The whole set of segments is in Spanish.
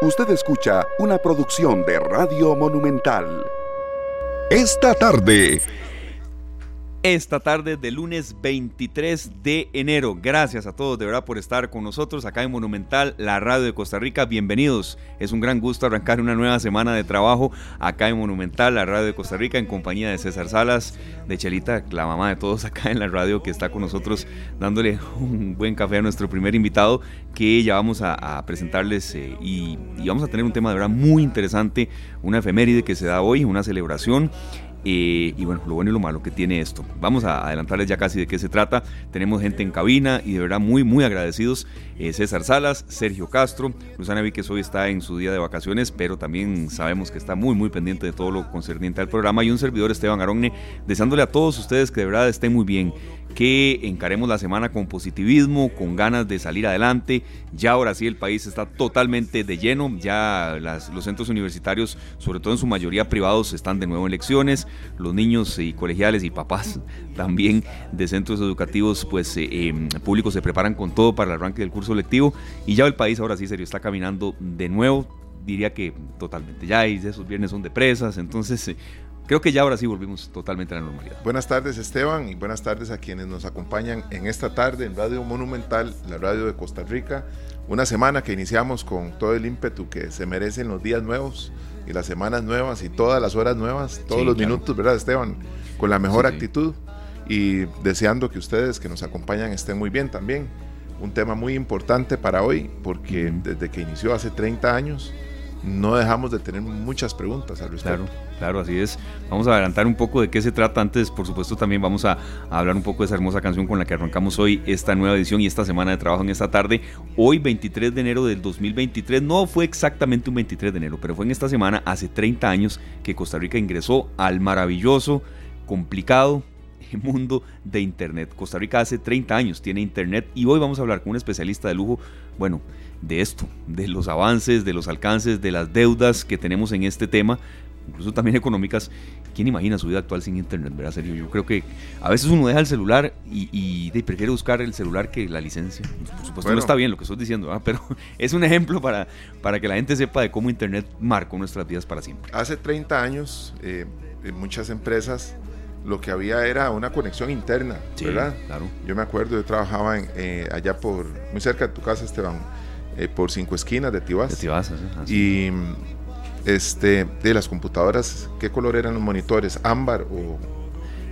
Usted escucha una producción de Radio Monumental. Esta tarde esta tarde de lunes 23 de enero. Gracias a todos de verdad por estar con nosotros acá en Monumental, la radio de Costa Rica. Bienvenidos. Es un gran gusto arrancar una nueva semana de trabajo acá en Monumental, la radio de Costa Rica, en compañía de César Salas, de Chelita, la mamá de todos acá en la radio que está con nosotros dándole un buen café a nuestro primer invitado que ya vamos a, presentarles eh, y, y vamos a tener un tema de verdad muy interesante, una efeméride que se da hoy, una celebración y bueno, lo bueno y lo malo que tiene esto. Vamos a adelantarles ya casi de qué se trata. Tenemos gente en cabina y de verdad muy, muy agradecidos. Eh, César Salas, Sergio Castro, Luzana Víquez hoy está en su día de vacaciones, pero también sabemos que está muy, muy pendiente de todo lo concerniente al programa. Y un servidor, Esteban Aronne, deseándole a todos ustedes que de verdad estén muy bien que encaremos la semana con positivismo, con ganas de salir adelante. Ya ahora sí el país está totalmente de lleno, ya los centros universitarios, sobre todo en su mayoría privados, están de nuevo en lecciones. Los niños y colegiales y papás también de centros educativos pues eh, em, públicos se preparan con todo para el arranque del curso lectivo y ya el país ahora sí serio está caminando de nuevo diría que totalmente ya y esos viernes son de presas entonces eh, Creo que ya ahora sí volvimos totalmente a la normalidad. Buenas tardes Esteban y buenas tardes a quienes nos acompañan en esta tarde en Radio Monumental, la radio de Costa Rica. Una semana que iniciamos con todo el ímpetu que se merecen los días nuevos y las semanas nuevas y todas las horas nuevas, todos los minutos, ¿verdad Esteban? Con la mejor actitud y deseando que ustedes que nos acompañan estén muy bien también. Un tema muy importante para hoy porque desde que inició hace 30 años no dejamos de tener muchas preguntas al respecto. Claro, claro, así es. Vamos a adelantar un poco de qué se trata. Antes, por supuesto, también vamos a, hablar un poco de esa hermosa canción con la que arrancamos hoy esta nueva edición y esta semana de trabajo en esta tarde. Hoy, 23 de enero del 2023, no fue exactamente un 23 de enero, pero fue en esta semana, hace 30 años, que Costa Rica ingresó al maravilloso, complicado, mundo de Internet. Costa Rica hace 30 años tiene Internet y hoy vamos a hablar con un especialista de lujo, bueno, de esto, de los avances, de los alcances, de las deudas que tenemos en este tema, incluso también económicas. ¿Quién imagina su vida actual sin internet? ¿Verdad? Serio, yo creo que a veces uno deja el celular y, prefiere buscar el celular que la licencia. Por supuesto, no está bien lo que estoy diciendo, pero es un ejemplo para, para que la gente sepa de cómo internet marcó nuestras vidas para siempre. Hace 30 años, eh, en muchas empresas lo que había era una conexión interna, ¿verdad? Claro. Yo me acuerdo, yo trabajaba en, eh, allá por, muy cerca de tu casa, Esteban, eh, por cinco esquinas de Tibás. De Tibás, Y este, de las computadoras, ¿qué color eran los monitores? ¿Ámbar o...?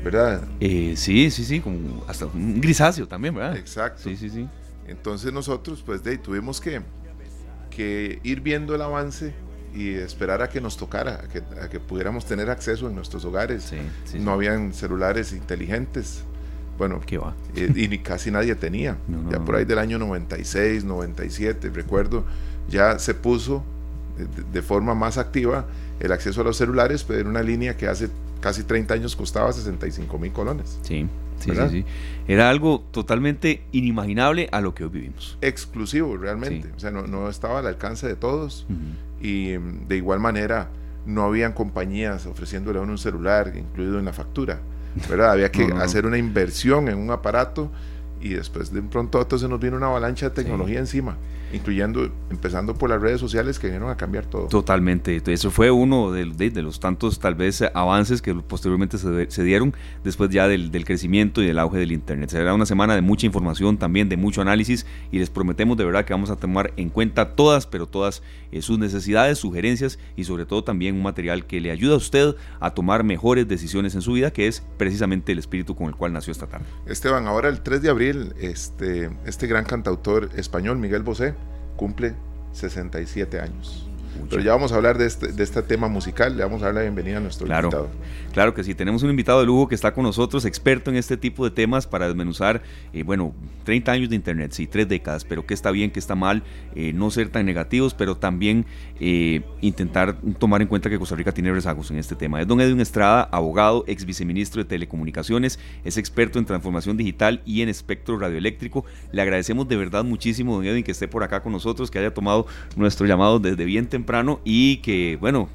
¿Verdad? Eh, sí, sí, sí, como hasta un grisáceo también, ¿verdad? Exacto. Sí, sí, sí. Entonces nosotros, pues, de, tuvimos que, que ir viendo el avance y esperar a que nos tocara, a que, a que pudiéramos tener acceso en nuestros hogares. Sí, sí, no habían celulares inteligentes. Bueno, ¿Qué va? Eh, y casi nadie tenía. ya por ahí del año 96, 97, recuerdo, ya se puso de, forma más activa el acceso a los celulares, pero era una línea que hace casi 30 años costaba 65 mil colones. Sí. Sí, sí, sí. Era algo totalmente inimaginable a lo que hoy vivimos. Exclusivo, realmente. O sea, no, estaba al alcance de todos. Y de igual manera, no habían compañías ofreciéndole a uno un celular incluido en la factura. ¿Verdad? Había que hacer una inversión en un aparato y después de un pronto a otro se nos vino una avalancha de tecnología encima incluyendo, empezando por las redes sociales que vinieron a cambiar todo. Totalmente, eso fue uno de, de, los tantos tal vez avances que posteriormente se, se dieron después ya del, del, crecimiento y del auge del Internet. Será una semana de mucha información, también de mucho análisis y les prometemos de verdad que vamos a tomar en cuenta todas, pero todas eh, sus necesidades, sugerencias y sobre todo también un material que le ayuda a usted a tomar mejores decisiones en su vida, que es precisamente el espíritu con el cual nació esta tarde. Esteban, ahora el 3 de abril, este, este gran cantautor español, Miguel Bosé, cumple 67 años. Pero ya vamos a hablar de este, de este tema musical, le vamos a dar la bienvenida a nuestro invitado. Claro que sí, tenemos un invitado de lujo que está con nosotros, experto en este tipo de temas para desmenuzar, eh, bueno, 30 años de Internet, sí, tres décadas, pero qué está bien, qué está mal, eh, no ser tan negativos, pero también eh, intentar tomar en cuenta que Costa Rica tiene rezagos en este tema. Es don Edwin Estrada, abogado, ex viceministro de Telecomunicaciones, es experto en transformación digital y en espectro radioeléctrico. Le agradecemos de verdad muchísimo, don Edwin, que esté por acá con nosotros, que haya tomado nuestro llamado desde bien temprano y que, bueno,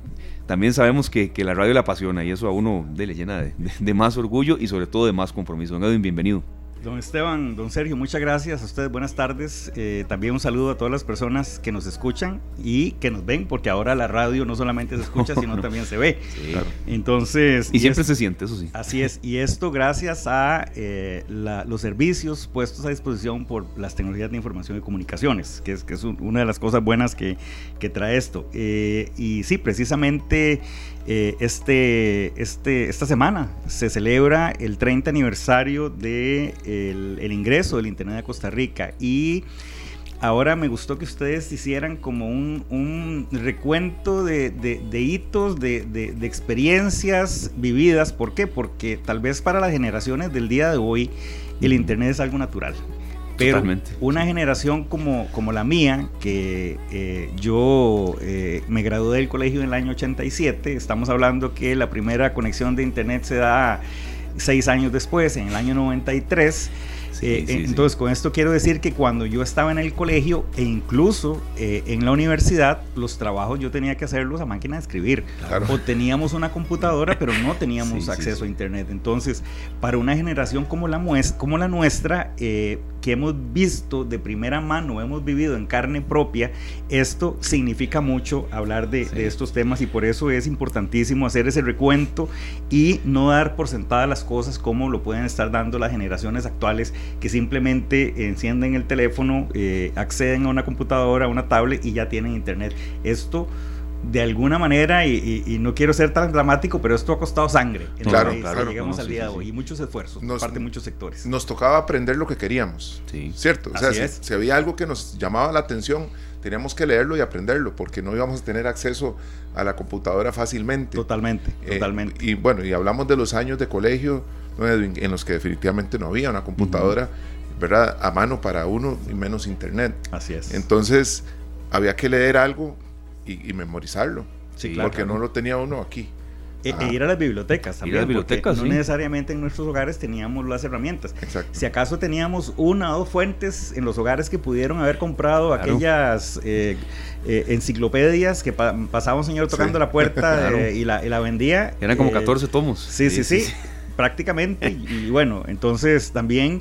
también sabemos que, la radio le apasiona y eso a uno le llena de, más orgullo y sobre todo de más compromiso. Don bienvenido. Don Esteban, don Sergio, muchas gracias a ustedes, buenas tardes. Eh, también un saludo a todas las personas que nos escuchan y que nos ven, porque ahora la radio no solamente se escucha, sino también se ve. Sí. Entonces... Y, siempre se siente, eso sí. Así es, y esto gracias a eh, los servicios puestos a disposición por las tecnologías de información y comunicaciones, que es, que es una de las cosas buenas que, que trae esto. Eh, y sí, precisamente eh, este, este, esta semana se celebra el 30 aniversario del de el ingreso del Internet a Costa Rica y ahora me gustó que ustedes hicieran como un, recuento de, de, hitos, de, de, experiencias vividas. ¿Por qué? Porque tal vez para las generaciones del día de hoy el Internet es algo natural. Pero una generación como, como la mía, que eh, yo eh, me gradué del colegio en el año 87, estamos hablando que la primera conexión de internet se da seis años después, en el año 93. Eh, entonces, con esto quiero decir que cuando yo estaba en el colegio e incluso eh, en la universidad, los trabajos yo tenía que hacerlos a máquina de escribir. O teníamos una computadora, pero no teníamos acceso a Internet. Entonces, para una generación como la, como la nuestra, eh, que hemos visto de primera mano, hemos vivido en carne propia, esto significa mucho hablar de, estos temas y por eso es importantísimo hacer ese recuento y no dar por sentadas las cosas como lo pueden estar dando las generaciones actuales que simplemente encienden el teléfono, eh, acceden a una computadora, a una tablet y ya tienen internet. Esto de alguna manera, y, no quiero ser tan dramático, pero esto ha costado sangre en claro, claro, llegamos al día de hoy y muchos esfuerzos por parte de muchos sectores. Nos tocaba aprender lo que queríamos, ¿cierto? O sea, si, había algo que nos llamaba la atención, teníamos que leerlo y aprenderlo, porque no íbamos a tener acceso a la computadora fácilmente. Totalmente, eh, totalmente. Y bueno, y hablamos de los años de colegio en los que definitivamente no había una computadora, ¿verdad? A mano para uno y menos internet. Así es. Entonces, había que leer algo y, memorizarlo. Sí, porque no lo tenía uno aquí. E, e, ir a las bibliotecas también. Ir a las bibliotecas, No necesariamente en nuestros hogares teníamos las herramientas. Exacto. Si acaso teníamos una o dos fuentes en los hogares que pudieron haber comprado aquellas eh, eh, enciclopedias que pasaba un señor tocando la puerta eh, y, la, y, la, vendía. Eran como 14 tomos. Sí, sí, sí, prácticamente. y, bueno, entonces también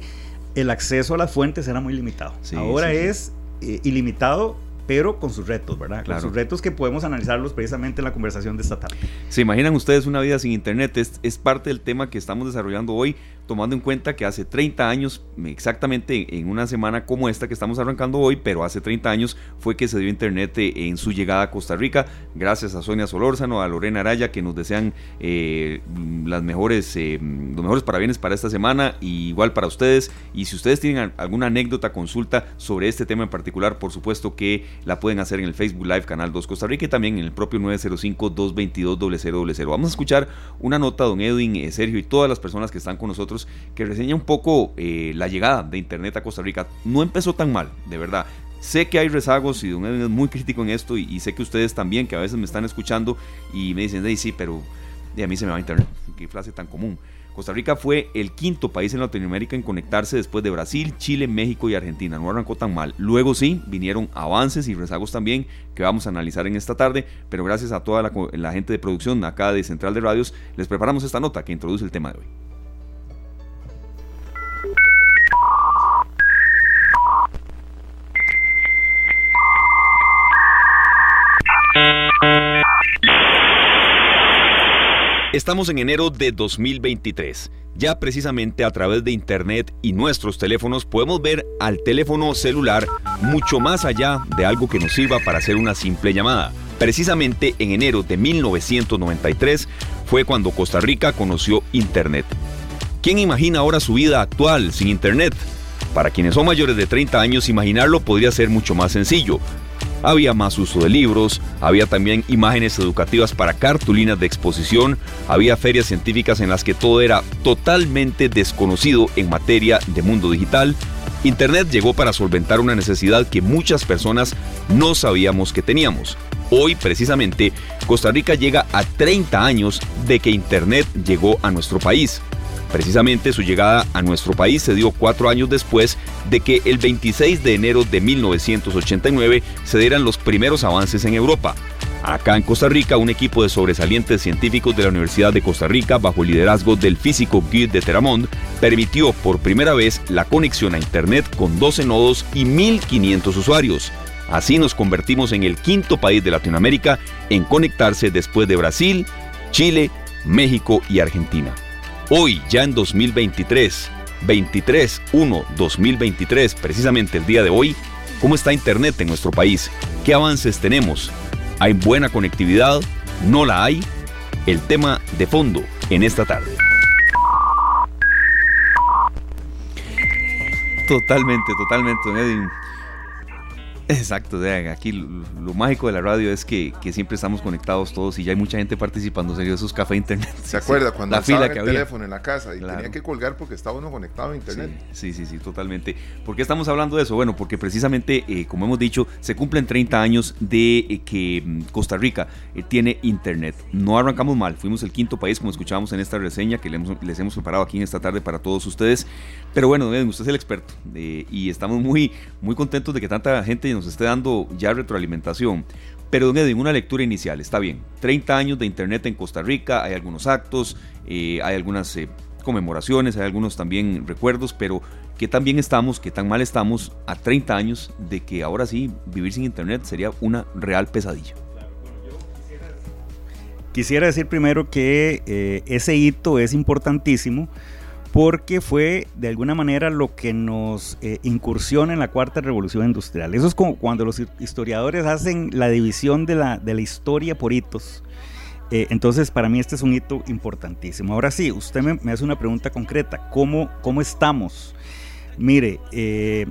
el acceso a las fuentes era muy limitado. Ahora es ilimitado pero con sus retos, ¿verdad? Con sus retos que podemos analizarlos precisamente en la conversación de esta tarde. ¿Se imaginan ustedes una vida sin Internet? Es, es parte del tema que estamos desarrollando hoy tomando en cuenta que hace 30 años, exactamente en una semana como esta que estamos arrancando hoy, pero hace 30 años fue que se dio Internet eh, en su llegada a Costa Rica, gracias a Sonia Solórzano, a Lorena Araya, que nos desean eh, las mejores, eh, los mejores parabienes para esta semana, y igual para ustedes. Y si ustedes tienen alguna anécdota, consulta sobre este tema en particular, por supuesto que la pueden hacer en el Facebook Live Canal 2 Costa Rica y también en el propio 905-222-0000. Vamos a escuchar una nota, don Edwin, Sergio y todas las personas que están con nosotros que reseña un poco eh, la llegada de Internet a Costa Rica. No empezó tan mal, de verdad. Sé que hay rezagos y Don Edwin es muy crítico en esto y, sé que ustedes también, que a veces me están escuchando y me dicen, sí, pero a mí se me va Internet. Qué frase tan común. Costa Rica fue el quinto país en Latinoamérica en conectarse después de Brasil, Chile, México y Argentina. No arrancó tan mal. Luego sí, vinieron avances y rezagos también que vamos a analizar en esta tarde, pero gracias a toda la, gente de producción acá de Central de Radios, les preparamos esta nota que introduce el tema de hoy. Estamos en enero de 2023. Ya precisamente a través de Internet y nuestros teléfonos podemos ver al teléfono celular mucho más allá de algo que nos sirva para hacer una simple llamada. Precisamente en enero de 1993 fue cuando Costa Rica conoció Internet. ¿Quién imagina ahora su vida actual sin Internet? Para quienes son mayores de 30 años, imaginarlo podría ser mucho más sencillo, había más uso de libros, había también imágenes educativas para cartulinas de exposición, había ferias científicas en las que todo era totalmente desconocido en materia de mundo digital. Internet llegó para solventar una necesidad que muchas personas no sabíamos que teníamos. Hoy, precisamente, Costa Rica llega a 30 años de que Internet llegó a nuestro país. Precisamente su llegada a nuestro país se dio cuatro años después de que el 26 de enero de 1989 se dieran los primeros avances en Europa. Acá en Costa Rica, un equipo de sobresalientes científicos de la Universidad de Costa Rica, bajo el liderazgo del físico Guy de Teramont, permitió por primera vez la conexión a Internet con 12 nodos y 1.500 usuarios. Así nos convertimos en el quinto país de Latinoamérica en conectarse después de Brasil, Chile, México y Argentina. Hoy, ya en 2023, 23-1-2023, precisamente el día de hoy, ¿cómo está Internet en nuestro país? ¿Qué avances tenemos? ¿Hay buena conectividad? ¿No la hay? El tema de fondo en esta tarde. Totalmente, totalmente, Edwin. Exacto, aquí lo, mágico de la radio es que, siempre estamos conectados todos y ya hay mucha gente participando en esos cafés internet. ¿Se acuerda cuando la fila que el teléfono en la casa y tenía que colgar porque estaba uno conectado a internet? Sí, sí, sí, totalmente. ¿Por qué estamos hablando de eso? Bueno, porque precisamente, eh, como hemos dicho, se cumplen 30 años de eh, que mm, Costa Rica eh, tiene internet. No arrancamos mal, fuimos el quinto país, como escuchábamos en esta reseña que les hemos, preparado aquí en esta tarde para todos ustedes. Pero bueno, usted es el experto y estamos muy, muy contentos de que tanta gente nos esté dando ya retroalimentación. Pero don Edwin, una lectura inicial, está bien. 30 años de Internet en Costa Rica, hay algunos actos, eh, hay algunas eh, conmemoraciones, hay algunos también recuerdos, pero ¿qué tan bien estamos, qué tan mal estamos a 30 años de que ahora sí vivir sin Internet sería una real pesadilla? Quisiera decir primero que eh, ese hito es importantísimo porque fue de alguna manera lo que nos eh, incursiona en la cuarta revolución industrial. Eso es como cuando los historiadores hacen la división de la, de la historia por hitos. Eh, entonces, para mí este es un hito importantísimo. Ahora sí, usted me, hace una pregunta concreta. ¿Cómo, cómo estamos? Mire, eh,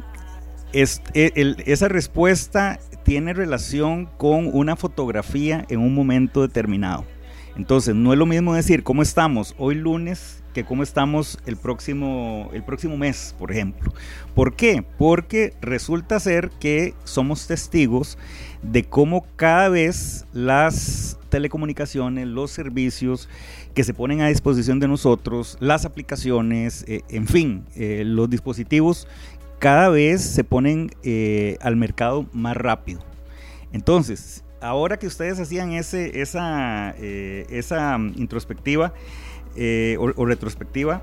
esa respuesta tiene relación con una fotografía en un momento determinado. Entonces, no es lo mismo decir cómo estamos hoy lunes que cómo estamos el próximo, el próximo mes, por ejemplo. ¿Por qué? Porque resulta ser que somos testigos de cómo cada vez las telecomunicaciones, los servicios que se ponen a disposición de nosotros, las aplicaciones, eh, en fin, eh, los dispositivos, cada vez se ponen eh, al mercado más rápido. Entonces, ahora que ustedes hacían ese, esa, esa mm, introspectiva, eh, o, retrospectiva,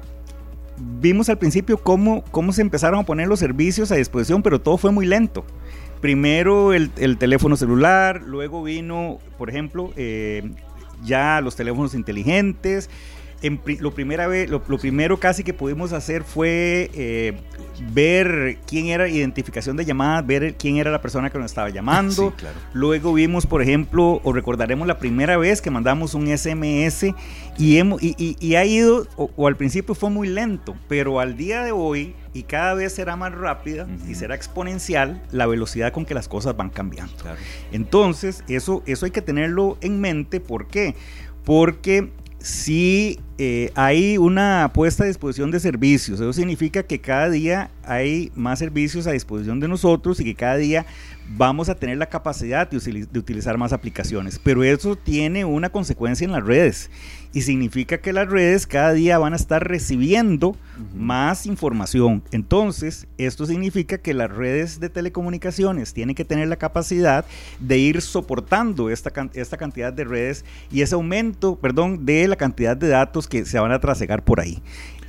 vimos al principio cómo, cómo se empezaron a poner los servicios a disposición, pero todo fue muy lento. Primero el, teléfono celular, luego vino, por ejemplo, eh, ya los teléfonos inteligentes, lo, primera vez, lo, primero casi que pudimos hacer fue eh, ver quién era identificación de llamadas, ver quién era la persona que nos estaba llamando. Luego vimos, por ejemplo, o recordaremos la primera vez que mandamos un SMS y, hemos, y, ha ido, o, al principio fue muy lento, pero al día de hoy, y cada vez será más rápida y será exponencial la velocidad con que las cosas van cambiando. Entonces, eso, eso hay que tenerlo en mente. ¿Por qué? Porque si eh, hay una puesta a disposición de servicios. Eso significa que cada día hay más servicios a disposición de nosotros y que cada día vamos a tener la capacidad de, utilizar más aplicaciones. Pero eso tiene una consecuencia en las redes y significa que las redes cada día van a estar recibiendo más información. Entonces, esto significa que las redes de telecomunicaciones tienen que tener la capacidad de ir soportando esta, esta cantidad de redes y ese aumento, perdón, de la cantidad de datos que se van a trasegar por ahí.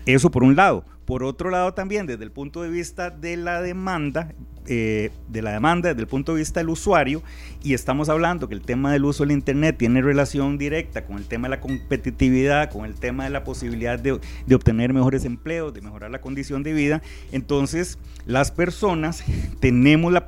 Eso por un lado. Por otro lado también, desde el punto de vista de la demanda, eh, de la demanda desde el punto de vista del usuario, y estamos hablando que el tema del uso del Internet tiene relación directa con el tema de la competitividad, con el tema de la posibilidad de, de obtener mejores empleos, de mejorar la condición de vida, entonces las personas tenemos la,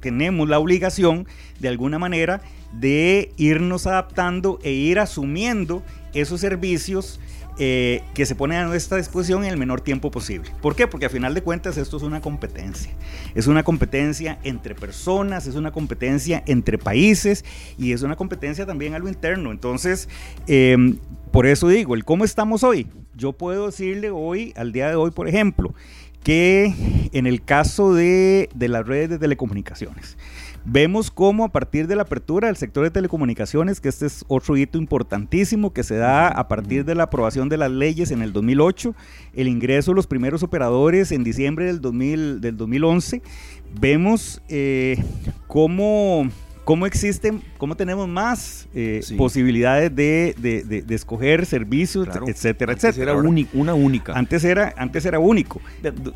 tenemos la obligación de alguna manera de irnos adaptando e ir asumiendo esos servicios eh, que se ponen a nuestra disposición en el menor tiempo posible. ¿Por qué? Porque a final de cuentas esto es una competencia. Es una competencia entre personas, es una competencia entre países y es una competencia también a lo interno. Entonces, em, por eso digo, el cómo estamos hoy. Yo puedo decirle hoy, al día de hoy, por ejemplo, que en el caso de, de las redes de telecomunicaciones, Vemos cómo a partir de la apertura del sector de telecomunicaciones, que este es otro hito importantísimo que se da a partir de la aprobación de las leyes en el 2008, el ingreso de los primeros operadores en diciembre del, 2000, del 2011, vemos eh, cómo cómo existen, cómo tenemos más eh, posibilidades de, de, escoger servicios, etcétera, antes etcétera. Era una única. Antes era, antes era único.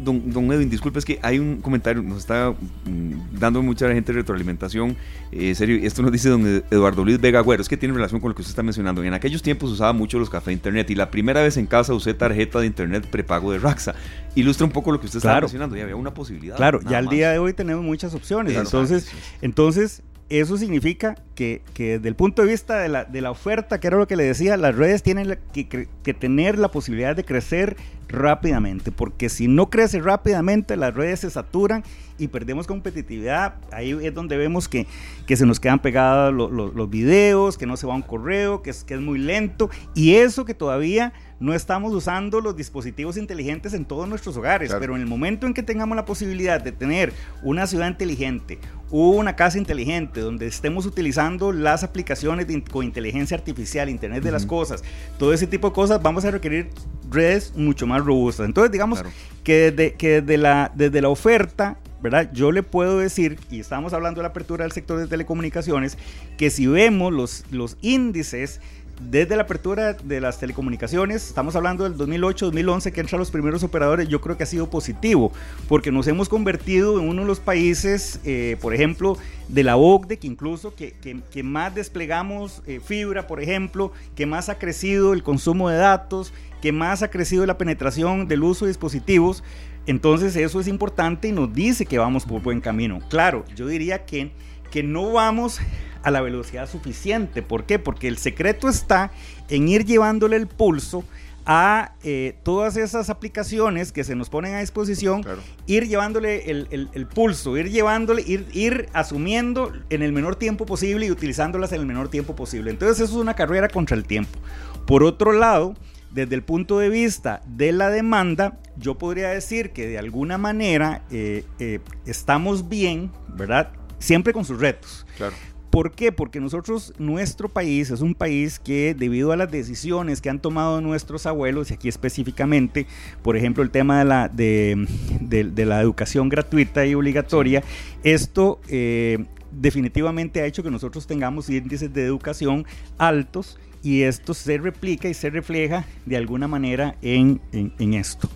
Don, don, Edwin, disculpe, es que hay un comentario, nos está mm, dando mucha gente retroalimentación. Eh, serio, esto nos dice don Eduardo Luis Vega Güero, es que tiene relación con lo que usted está mencionando. En aquellos tiempos usaba mucho los cafés internet y la primera vez en casa usé tarjeta de internet prepago de Raxa. Ilustra un poco lo que usted está mencionando, ya había una posibilidad. Claro, ya al día de hoy tenemos muchas opciones. entonces, entonces eso significa que, que, desde el punto de vista de la, de la, oferta, que era lo que le decía, las redes tienen que, que, tener la posibilidad de crecer rápidamente, porque si no crece rápidamente, las redes se saturan y perdemos competitividad. Ahí es donde vemos que, que se nos quedan pegados los, los, los videos, que no se va un correo, que es, que es muy lento, y eso que todavía no estamos usando los dispositivos inteligentes en todos nuestros hogares, pero en el momento en que tengamos la posibilidad de tener una ciudad inteligente, una casa inteligente, donde estemos utilizando las aplicaciones con inteligencia artificial, Internet de las Cosas, todo ese tipo de cosas, vamos a requerir redes mucho más robustas. Entonces, digamos que, desde, que desde, la, desde la oferta ¿verdad? Yo le puedo decir, y estamos hablando de la apertura del sector de telecomunicaciones, que si vemos los, los índices desde la apertura de las telecomunicaciones, estamos hablando del 2008-2011 que entran los primeros operadores, yo creo que ha sido positivo, porque nos hemos convertido en uno de los países, eh, por ejemplo, de la OCDE, que incluso que, que, más desplegamos eh, fibra, por ejemplo, que más ha crecido el consumo de datos, que más ha crecido la penetración del uso de dispositivos. Entonces eso es importante y nos dice que vamos por buen camino. Claro, yo diría que, que no vamos a la velocidad suficiente. ¿Por qué? Porque el secreto está en ir llevándole el pulso a eh, todas esas aplicaciones que se nos ponen a disposición, ir llevándole el, pulso, ir llevándole, ir, ir asumiendo en el menor tiempo posible y utilizándolas en el menor tiempo posible. Entonces eso es una carrera contra el tiempo. Por otro lado, desde el punto de vista de la demanda, yo podría decir que de alguna manera eh, eh, estamos bien, ¿verdad? Siempre con sus retos. Claro. ¿Por qué? Porque nosotros, nuestro país es un país que debido a las decisiones que han tomado nuestros abuelos, y aquí específicamente, por ejemplo, el tema de la, de, la educación gratuita y obligatoria, esto eh, definitivamente ha hecho que nosotros tengamos índices de educación altos y esto se replica y se refleja de alguna manera en, esto.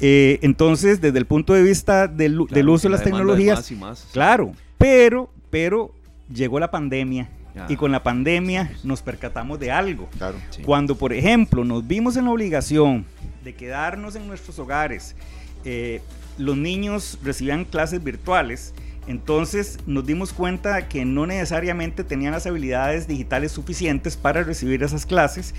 Eh, entonces, desde el punto de vista del, uso de las tecnologías, claro, pero, pero llegó la pandemia y con la pandemia nos percatamos de algo. Cuando, por ejemplo, nos vimos en la obligación de quedarnos en nuestros hogares, eh, los niños recibían clases virtuales, entonces nos dimos cuenta que no necesariamente tenían las habilidades digitales suficientes para recibir esas clases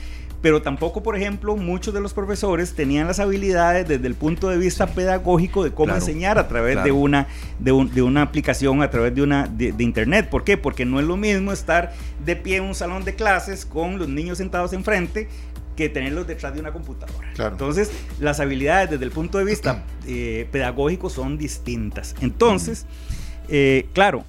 pero tampoco, por ejemplo, muchos de los profesores tenían las habilidades desde el punto de vista pedagógico de cómo enseñar a través de, una, de, una aplicación, a través de, una, de, Internet. ¿Por qué? Porque no es lo mismo estar de pie en un salón de clases con los niños sentados enfrente que tenerlos detrás de una computadora. Entonces, las habilidades desde el punto de vista eh, pedagógico son distintas. Entonces, eh, claro,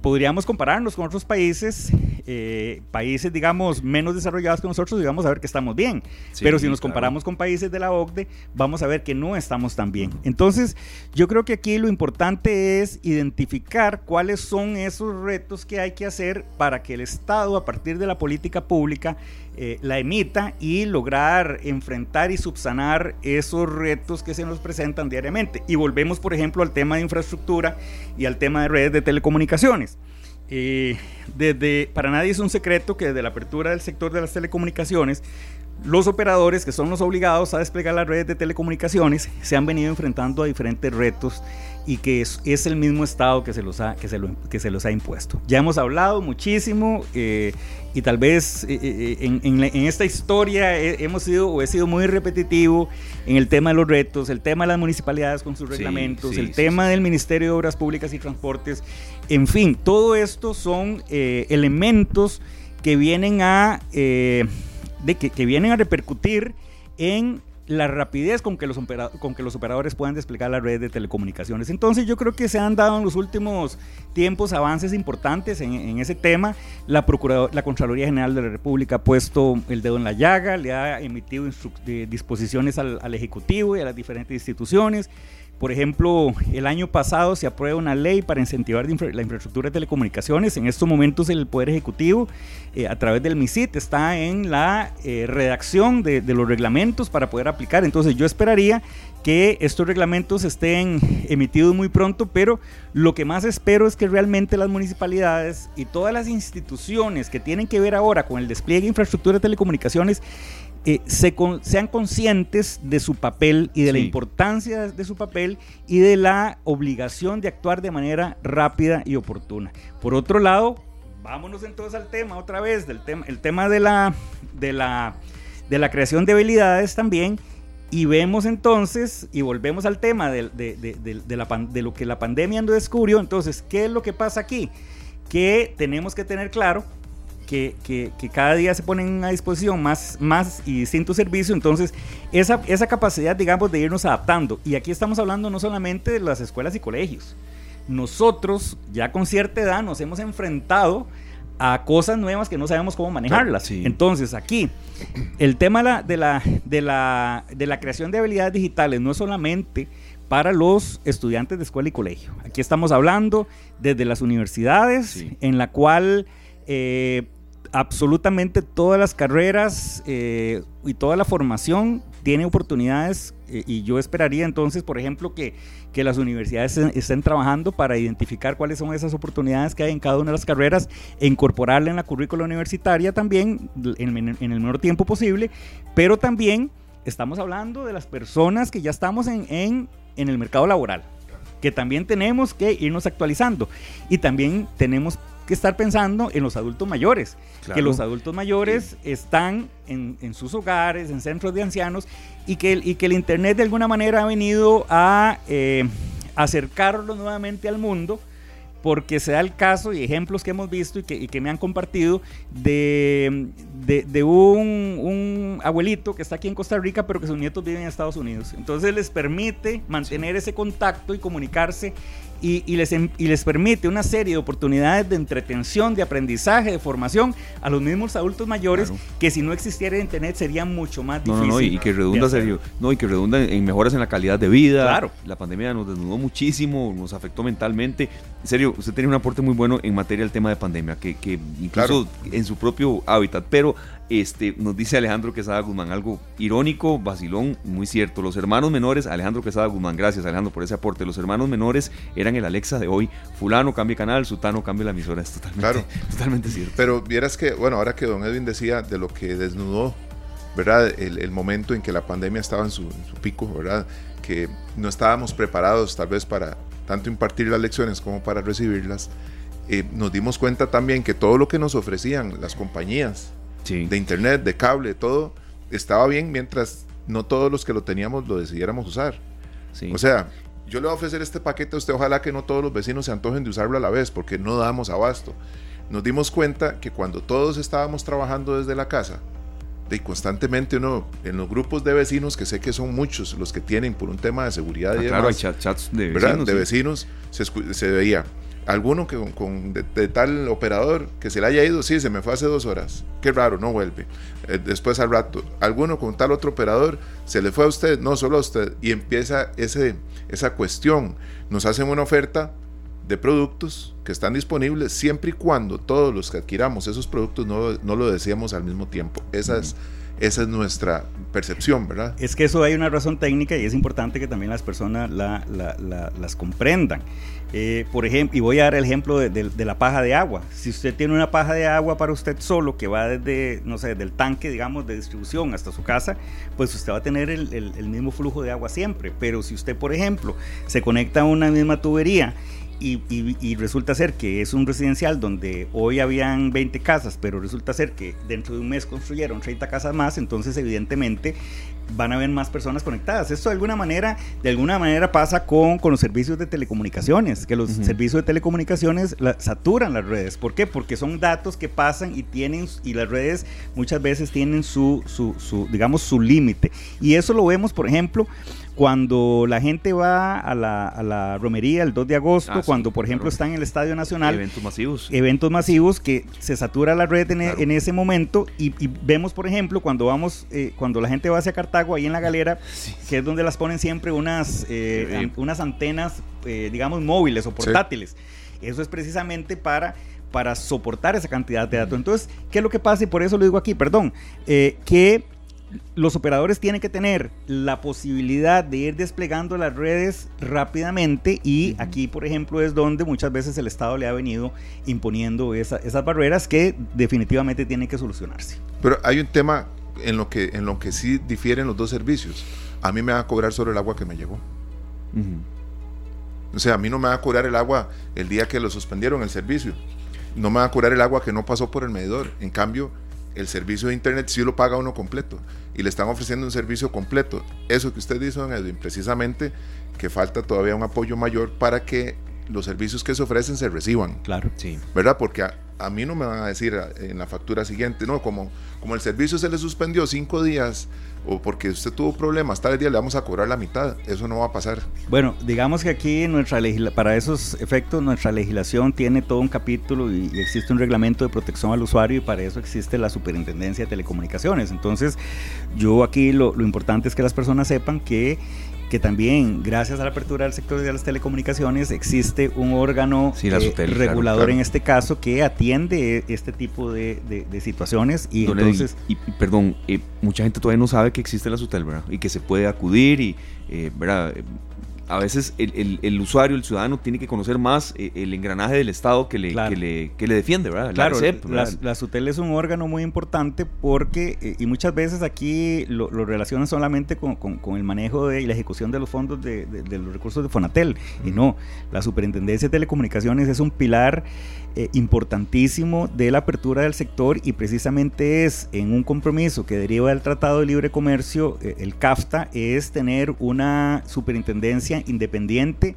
podríamos compararnos con otros países, eh, países, digamos, menos desarrollados que nosotros, digamos, a ver que estamos bien. Pero si nos comparamos con países de la OCDE, vamos a ver que no estamos tan bien. Entonces, yo creo que aquí lo importante es identificar cuáles son esos retos que hay que hacer para que el Estado, a partir de la política pública, eh, la emita y lograr enfrentar y subsanar esos retos que se nos presentan diariamente. Y volvemos, por ejemplo, al tema de infraestructura y al tema de redes de telecomunicaciones. Eh, desde, para nadie es un secreto que desde la apertura del sector de las telecomunicaciones, los operadores, que son los obligados a desplegar las redes de telecomunicaciones, se han venido enfrentando a diferentes retos y que es, es, el mismo Estado que se, los ha, que, se lo, que se los ha impuesto. Ya hemos hablado muchísimo eh, y tal vez eh, eh, en, en, esta historia hemos sido o he sido muy repetitivo en el tema de los retos, el tema de las municipalidades con sus reglamentos, el tema del Ministerio de Obras Públicas y Transportes, en fin, todo esto son elementos que vienen a, de que, que vienen a repercutir en la rapidez con que, los con que los operadores puedan desplegar la red de telecomunicaciones. Entonces yo creo que se han dado en los últimos tiempos avances importantes en, ese tema. La, la Contraloría General de la República ha puesto el dedo en la llaga, le ha emitido disposiciones al, Ejecutivo y a las diferentes instituciones. Por ejemplo, el año pasado se aprueba una ley para incentivar la infraestructura de telecomunicaciones. En estos momentos el Poder Ejecutivo, eh, a través del MISIT, está en la eh, redacción de, los reglamentos para poder aplicar. Entonces yo esperaría que estos reglamentos estén emitidos muy pronto, pero lo que más espero es que realmente las municipalidades y todas las instituciones que tienen que ver ahora con el despliegue de infraestructura de telecomunicaciones eh, sean conscientes de su papel y de la importancia de su papel y de la obligación de actuar de manera rápida y oportuna. Por otro lado, vámonos entonces al tema otra vez, del tema, el tema de la, de la, de la creación de habilidades también. Y vemos entonces, y volvemos al tema de, de, la, de lo que la pandemia nos descubrió. Entonces, ¿qué es lo que pasa aquí? Que tenemos que tener claro que, cada día se ponen a disposición más, más y distintos servicios, entonces esa, esa capacidad, digamos, de irnos adaptando. Y aquí estamos hablando no solamente de las escuelas y colegios, nosotros ya con cierta edad nos hemos enfrentado a cosas nuevas que no sabemos cómo manejarlas. Entonces, aquí, el tema de la, de, la, de la creación de habilidades digitales no es solamente para los estudiantes de escuela y colegio. Aquí estamos hablando desde las universidades, en la cual eh, absolutamente todas las carreras eh, y toda la formación tiene oportunidades eh, y yo esperaría entonces, por ejemplo, que, que las universidades estén trabajando para identificar cuáles son esas oportunidades que hay en cada una de las carreras e incorporarla en la currícula universitaria también en, en el menor tiempo posible, pero también estamos hablando de las personas que ya estamos en, en, en el mercado laboral que también tenemos que irnos actualizando. Y también tenemos que estar pensando en los adultos mayores, que los adultos mayores están en, sus hogares, en centros de ancianos, y que, y que el Internet de alguna manera ha venido a eh, acercarlos nuevamente al mundo porque se da el caso y ejemplos que hemos visto y que, me han compartido de, de, un, un, abuelito que está aquí en Costa Rica, pero que sus nietos viven en Estados Unidos. Entonces les permite mantener ese contacto y comunicarse y, les, y les permite una serie de oportunidades de entretención, de aprendizaje, de formación a los mismos adultos mayores que si no existiera internet sería mucho más difícil. No, no, y, que redunda serio, no, y que redunda en mejoras en la calidad de vida. Claro. La pandemia nos desnudó muchísimo, nos afectó mentalmente. En serio, usted tiene un aporte muy bueno en materia del tema de pandemia, que, que incluso en su propio hábitat, pero este, nos dice Alejandro Quesada Guzmán, algo irónico, vacilón, muy cierto. Los hermanos menores, Alejandro Quesada Guzmán, gracias Alejandro por ese aporte. Los hermanos menores eran el Alexa de hoy. Fulano cambia canal, Sutano cambia la emisora. Es totalmente, totalmente cierto. Pero vieras que, bueno, ahora que don Edwin decía de lo que desnudó, ¿verdad? El, momento en que la pandemia estaba en su, pico, ¿verdad? Que no estábamos preparados tal vez para tanto impartir las lecciones como para recibirlas. Eh, nos dimos cuenta también que todo lo que nos ofrecían las compañías, de internet, de cable, todo, estaba bien mientras no todos los que lo teníamos lo decidiéramos usar. O sea, yo le voy a ofrecer este paquete a usted, ojalá que no todos los vecinos se antojen de usarlo a la vez, porque no damos abasto. Nos dimos cuenta que cuando todos estábamos trabajando desde la casa, y constantemente uno en los grupos de vecinos, que sé que son muchos los que tienen por un tema de seguridad y ah, claro, hay chats de vecinos, de vecinos se, se, veía alguno que con, de, tal operador que se le haya ido, sí, se me fue hace dos horas. Qué raro, no vuelve. Eh, después al rato, alguno con tal otro operador, se le fue a usted, no solo a usted. Y empieza ese, esa cuestión. Nos hacen una oferta de productos que están disponibles siempre y cuando todos los que adquiramos esos productos no, no lo deseamos al mismo tiempo. Esa es esa es nuestra percepción, ¿verdad? Es que eso hay una razón técnica y es importante que también las personas la, las comprendan. Eh, por ejemplo, y voy a dar el ejemplo de, la paja de agua. Si usted tiene una paja de agua para usted solo que va desde, no sé, del tanque, digamos, de distribución hasta su casa, pues usted va a tener el, el mismo flujo de agua siempre. Pero si usted, por ejemplo, se conecta a una misma tubería y, resulta ser que es un residencial donde hoy habían 20 casas, pero resulta ser que dentro de un mes construyeron 30 casas más, entonces evidentemente van a haber más personas conectadas. Esto de alguna manera, de alguna manera pasa con, con los servicios de telecomunicaciones, que los servicios de telecomunicaciones saturan las redes. ¿Por qué? Porque son datos que pasan y tienen, y las redes muchas veces tienen su, su, su digamos, su límite. Y eso lo vemos, por ejemplo, cuando la gente va a la, a la romería el 2 de agosto, ah, cuando por ejemplo está en el Estadio Nacional. Eventos masivos. Eventos masivos que se satura la red en, e, ese momento y, vemos por ejemplo cuando vamos, eh, cuando la gente va hacia Cartago, ahí en la galera, que es donde las ponen siempre unas, eh, unas antenas, eh, digamos, móviles o portátiles. Eso es precisamente para para soportar esa cantidad de datos. Entonces, ¿qué es lo que pasa? Y por eso lo digo aquí, perdón, que los operadores tienen que tener la posibilidad de ir desplegando las redes rápidamente y aquí, por ejemplo, es donde muchas veces el Estado le ha venido imponiendo esas barreras que definitivamente tienen que solucionarse. Pero hay un tema en lo que, en lo que sí difieren los dos servicios. A mí me va a cobrar sobre el agua que me llegó. O sea, a mí no me va a cobrar el agua el día que lo suspendieron el servicio. No me va a cobrar el agua que no pasó por el medidor. En cambio, el servicio de internet sí lo paga uno completo y le están ofreciendo un servicio completo. Eso que usted dice, don Edwin, precisamente que falta todavía un apoyo mayor para que los servicios que se ofrecen se reciban. Claro, sí. ¿Verdad? Porque a, mí no me van a decir en la factura siguiente, no, como, como el servicio se le suspendió cinco días o porque usted tuvo problemas, tal día le vamos a cobrar la mitad. Eso no va a pasar. Bueno, digamos que aquí nuestra para esos efectos nuestra legislación tiene todo un capítulo y, existe un reglamento de protección al usuario y para eso existe la Superintendencia de Telecomunicaciones. Entonces, yo aquí lo, lo importante es que las personas sepan que que también gracias a la apertura del sector de las telecomunicaciones existe un órgano eh, regulador en este caso que atiende este tipo de, situaciones y entonces y, perdón eh, mucha gente todavía no sabe que existe la SUTEL ¿verdad? y que se puede acudir y eh, ¿verdad? A veces el, usuario, el ciudadano, tiene que conocer más eh, el engranaje del Estado que le, que le, defiende, ¿verdad? Claro, la, SUTEL es un órgano muy importante porque, eh, y muchas veces aquí lo, relacionan solamente con, el manejo de, y la ejecución de los fondos de, los recursos de Fonatel. Y no, la Superintendencia de Telecomunicaciones es un pilar eh, importantísimo de la apertura del sector y precisamente es en un compromiso que deriva del Tratado de Libre Comercio, eh, el CAFTA, es tener una superintendencia independiente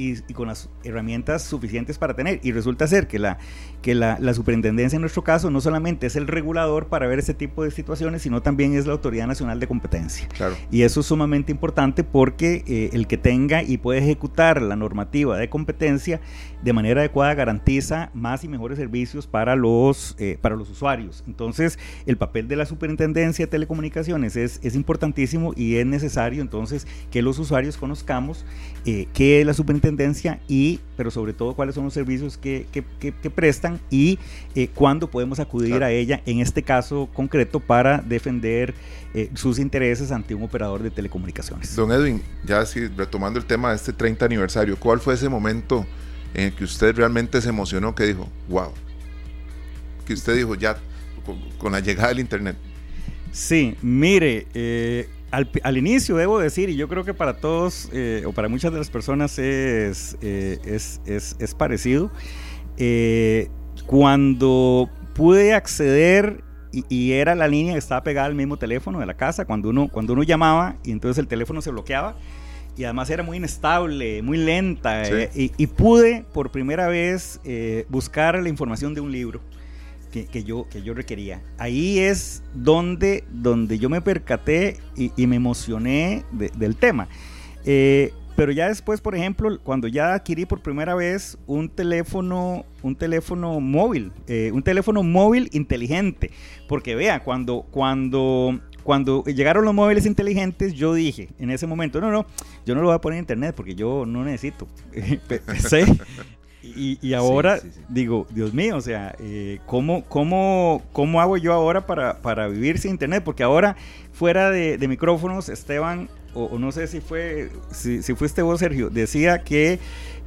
y, con las herramientas suficientes para tener. Y resulta ser que la, que la, superintendencia en nuestro caso no solamente es el regulador para ver ese tipo de situaciones, sino también es la Autoridad Nacional de Competencia. Claro. Y eso es sumamente importante porque eh, el que tenga y puede ejecutar la normativa de competencia de manera adecuada garantiza más y mejores servicios para los, eh, para los usuarios. Entonces, el papel de la Superintendencia de Telecomunicaciones es, es importantísimo y es necesario entonces que los usuarios conozcamos eh, qué es la Superintendencia y, pero sobre todo, cuáles son los servicios que, que, que, prestan y eh, cuándo podemos acudir a ella, en este caso concreto, para defender sus intereses ante un operador de telecomunicaciones. Don Edwin, ya así retomando el tema de este 30 aniversario, ¿cuál fue ese momento? En el que usted realmente se emocionó, que dijo, wow, que usted dijo ya con, la llegada del Internet? Sí, mire, eh, al, inicio debo decir, y yo creo que para todos eh, o para muchas de las personas es, eh, es, es, parecido, cuando pude acceder y, y, era la línea que estaba pegada al mismo teléfono de la casa, cuando uno, cuando uno llamaba y entonces el teléfono se bloqueaba, y además era muy inestable, muy lenta. Eh, y, pude por primera vez eh, buscar la información de un libro que, yo, que yo requería. Ahí es donde, donde yo me percaté y, me emocioné del tema. Eh, pero ya después, por ejemplo, cuando ya adquirí por primera vez un teléfono, un teléfono móvil, un teléfono móvil inteligente, porque vea, cuando, cuando cuando llegaron los móviles inteligentes, yo dije en ese momento, no, no, yo no lo voy a poner en internet porque yo no necesito PC. Y, ahora digo, Dios mío, o sea, eh, ¿cómo, cómo, cómo, hago yo ahora para, para, vivir sin internet? Porque ahora, fuera de, micrófonos, Esteban, o, no sé si fue, si, si fuiste vos, Sergio, decía que,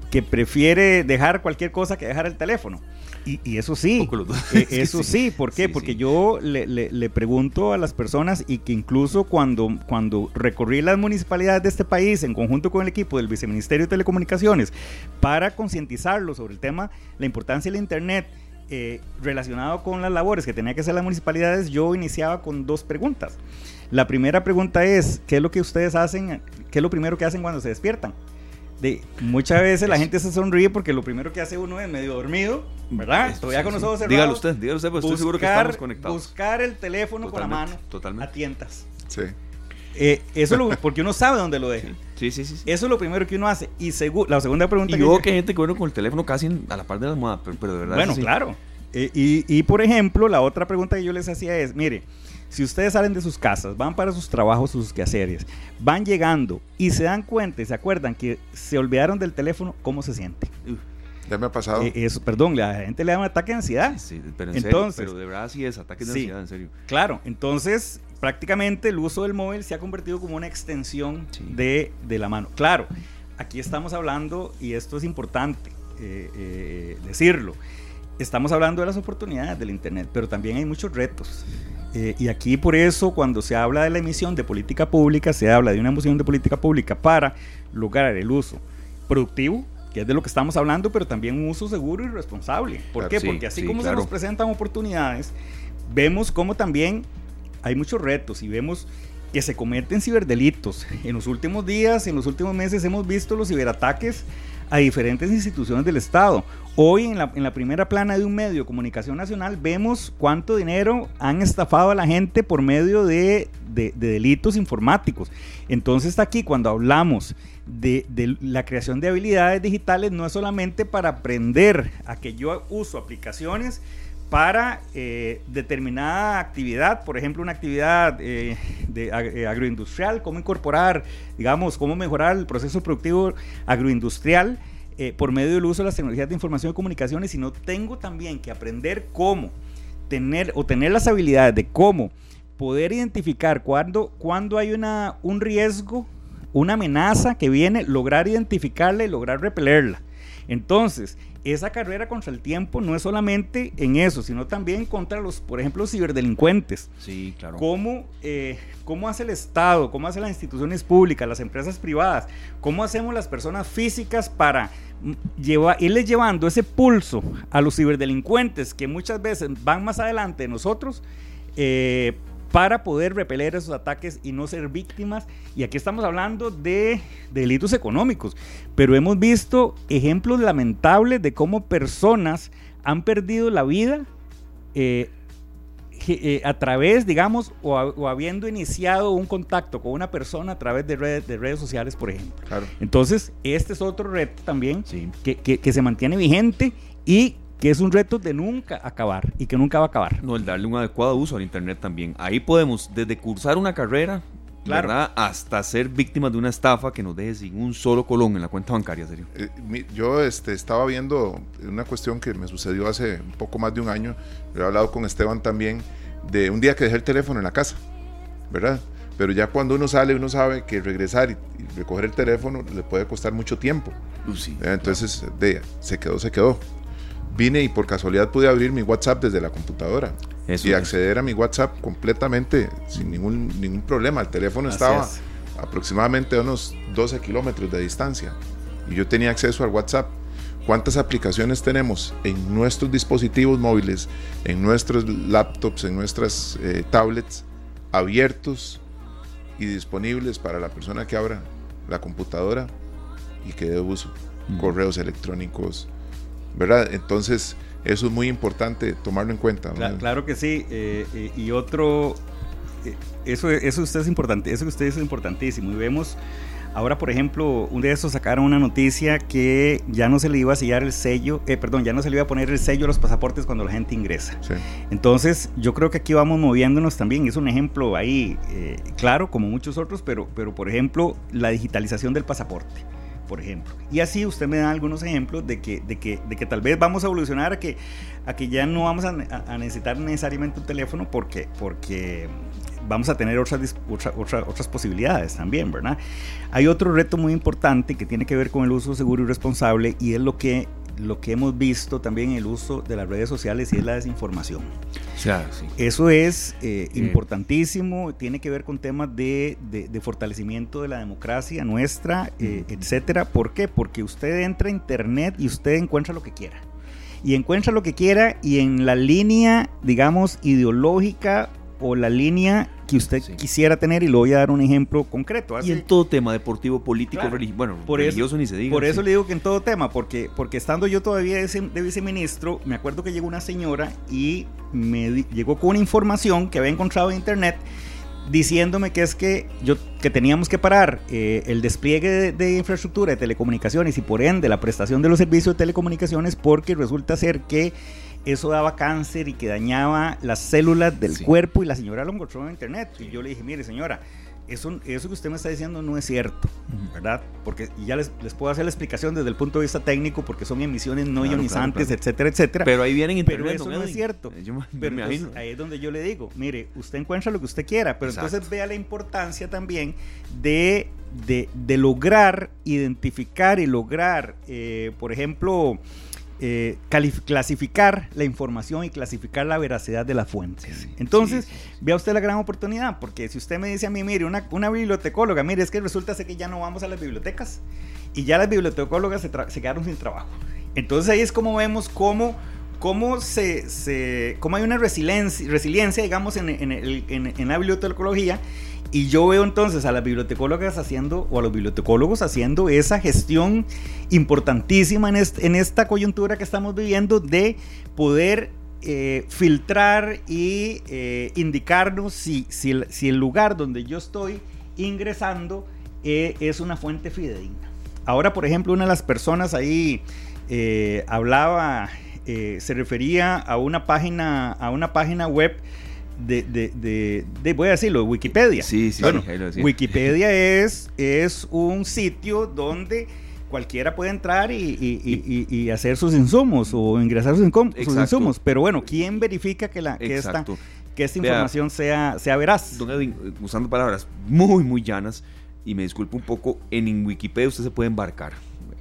que prefiere dejar cualquier cosa que dejar el teléfono. Y, eso sí, e, eso sí, ¿por qué? Porque yo le, pregunto a las personas y que incluso cuando, cuando recorrí las municipalidades de este país en conjunto con el equipo del Viceministerio de Telecomunicaciones para concientizarlo sobre el tema, la importancia del Internet, eh, relacionado con las labores que tenía que hacer las municipalidades, yo iniciaba con dos preguntas. La primera pregunta es, ¿qué es lo que ustedes hacen? ¿Qué es lo primero que hacen cuando se despiertan? Muchas veces la gente se sonríe porque lo primero que hace uno es medio dormido, ¿verdad? Todavía con los ojos cerrados. Dígalo usted, dígalo usted, porque estoy seguro que estamos conectados. Buscar el teléfono con la mano totalmente. a tientas. Sí. Eh, eso lo, porque uno sabe dónde lo deja. Sí, sí, sí. Eso es lo primero que uno hace. Y la segunda pregunta. Y que que hay gente que bueno con el teléfono casi a la par de la almohada, pero, de verdad. Bueno, claro. Eh, y, y, por ejemplo, la otra pregunta que yo les hacía es: mire, si ustedes salen de sus casas, van para sus trabajos, sus quehaceres, van llegando y se dan cuenta y se acuerdan que se olvidaron del teléfono, ¿cómo se siente? Ya me ha pasado. Eh, eso, perdón, la gente le da un ataque de ansiedad. Sí, pero en entonces, serio, pero de verdad sí es ataque de ansiedad, en serio. Claro, entonces prácticamente el uso del móvil se ha convertido como una extensión de, de, la mano. Claro, aquí estamos hablando, y esto es importante eh, eh, decirlo, estamos hablando de las oportunidades del Internet, pero también hay muchos retos. Eh, y aquí por eso cuando se habla de la emisión de política pública, se habla de una emisión de política pública para lograr el uso productivo, que es de lo que estamos hablando, pero también un uso seguro y responsable. ¿Por qué? Porque así como se nos presentan oportunidades, vemos como también hay muchos retos y vemos que se cometen ciberdelitos. En los últimos días, en los últimos meses hemos visto los ciberataques a diferentes instituciones del Estado. Hoy en la, en la, primera plana de un medio de comunicación nacional vemos cuánto dinero han estafado a la gente por medio de, de, delitos informáticos. Entonces aquí cuando hablamos de, de, la creación de habilidades digitales, no es solamente para aprender a que yo uso aplicaciones para eh, determinada actividad, por ejemplo, una actividad eh, de, eh, agroindustrial, cómo incorporar, digamos, cómo mejorar el proceso productivo agroindustrial por medio del uso de las tecnologías de información y comunicaciones, sino tengo también que aprender cómo tener o tener las habilidades de cómo poder identificar cuando, cuando hay una, un riesgo, una amenaza que viene, lograr identificarla y lograr repelerla. Entonces, esa carrera contra el tiempo no es solamente en eso, sino también contra los, por ejemplo, ciberdelincuentes. Sí, claro. ¿Cómo, eh, ¿Cómo hace el Estado? ¿Cómo hacen las instituciones públicas, las empresas privadas? ¿Cómo hacemos las personas físicas para llevar, irles llevando ese pulso a los ciberdelincuentes que muchas veces van más adelante de nosotros? Eh, para poder repeler esos ataques y no ser víctimas. Y aquí estamos hablando de, delitos económicos, pero hemos visto ejemplos lamentables de cómo personas han perdido la vida eh, eh, a través, digamos, o, habiendo iniciado un contacto con una persona a través de redes, de redes sociales, por ejemplo. Entonces, este es otro reto también que, que se mantiene vigente y que es un reto de nunca acabar y que nunca va a acabar. No, el darle un adecuado uso al Internet también. Ahí podemos, desde cursar una carrera, ¿verdad? Hasta ser víctimas de una estafa que nos deje sin un solo colón en la cuenta bancaria, serio. Eh, yo este, estaba viendo una cuestión que me sucedió hace un poco más de un año, he hablado con Esteban también, de un día que dejé el teléfono en la casa, ¿verdad? Pero ya cuando uno sale, uno sabe que regresar y, recoger el teléfono le puede costar mucho tiempo. Sí, Entonces, de, se quedó, se quedó vine y por casualidad pude abrir mi WhatsApp desde la computadora y acceder a mi WhatsApp completamente sin ningún, ningún problema. El teléfono estaba aproximadamente a unos 12 kilómetros de distancia y yo tenía acceso al WhatsApp. ¿Cuántas aplicaciones tenemos en nuestros dispositivos móviles, en nuestros laptops, en nuestras eh, tablets abiertos y disponibles para la persona que abra la computadora y que dé uso? Correos electrónicos, ¿verdad? Entonces, eso es muy importante tomarlo en cuenta. Claro, que sí. Eh, eh, y otro, eh, eso, eso usted es importante, eso usted es importantísimo. Y vemos, ahora por ejemplo, un de estos sacaron una noticia que ya no se le iba a sellar el sello, perdón, ya no se le iba a poner el sello a los pasaportes cuando la gente ingresa. Entonces, yo creo que aquí vamos moviéndonos también. Es un ejemplo ahí, claro, como muchos otros, pero, pero por ejemplo, la digitalización del pasaporte por ejemplo. Y así usted me da algunos ejemplos de que, de que, de que tal vez vamos a evolucionar a que, a que ya no vamos a, necesitar necesariamente un teléfono porque, porque vamos a tener otras, otras, otras posibilidades también, ¿verdad? Hay otro reto muy importante que tiene que ver con el uso seguro y responsable y es lo que lo que hemos visto también en el uso de las redes sociales y es la desinformación. Eso es eh, importantísimo, tiene que ver con temas de, de, fortalecimiento de la democracia nuestra, eh, etcétera. ¿Por qué? Porque usted entra a internet y usted encuentra lo que quiera. Y encuentra lo que quiera y en la línea, digamos, ideológica o la línea que usted quisiera tener y le voy a dar un ejemplo concreto. y en todo tema deportivo, político, bueno, por religioso ni se diga. Por eso le digo que en todo tema, porque, porque estando yo todavía de, viceministro, me acuerdo que llegó una señora y me llegó con una información que había encontrado en internet diciéndome que es que yo que teníamos que parar eh, el despliegue de, de, infraestructura de telecomunicaciones y por ende la prestación de los servicios de telecomunicaciones porque resulta ser que eso daba cáncer y que dañaba las células del cuerpo y la señora lo encontró en internet. Y yo le dije, mire señora, eso, eso que usted me está diciendo no es cierto, ¿verdad? Porque ya les, les, puedo hacer la explicación desde el punto de vista técnico, porque son emisiones no ionizantes, etcétera, etcétera. Pero ahí vienen Pero eso no es cierto. pero ahí es donde yo le digo, mire, usted encuentra lo que usted quiera, pero entonces vea la importancia también de, de, de lograr identificar y lograr, eh, por ejemplo, eh, clasificar la información y clasificar la veracidad de las fuentes. Entonces, vea usted la gran oportunidad, porque si usted me dice a mí, mire, una, una bibliotecóloga, mire, es que resulta que ya no vamos a las bibliotecas y ya las bibliotecólogas se, se quedaron sin trabajo. Entonces ahí es como vemos cómo cómo, se, se, cómo hay una resiliencia, resiliencia digamos, en, en, en, en, la bibliotecología y yo veo entonces a las bibliotecólogas haciendo, o a los bibliotecólogos haciendo esa gestión importantísima en, esta coyuntura que estamos viviendo de poder eh, filtrar y eh, indicarnos si, si, el, si, el, lugar donde yo estoy ingresando eh, es una fuente fidedigna. Ahora, por ejemplo, una de las personas ahí hablaba, se refería a una página, a una página web de, de, de, voy a decirlo, Wikipedia. Sí, sí, bueno, Wikipedia es, es un sitio donde cualquiera puede entrar y, y, y, hacer sus insumos o ingresar sus, insumos. Pero bueno, ¿quién verifica que, la, que, esta, que esta información sea, sea veraz? Don Edwin, usando palabras muy, muy llanas, y me disculpo un poco, en Wikipedia usted se puede embarcar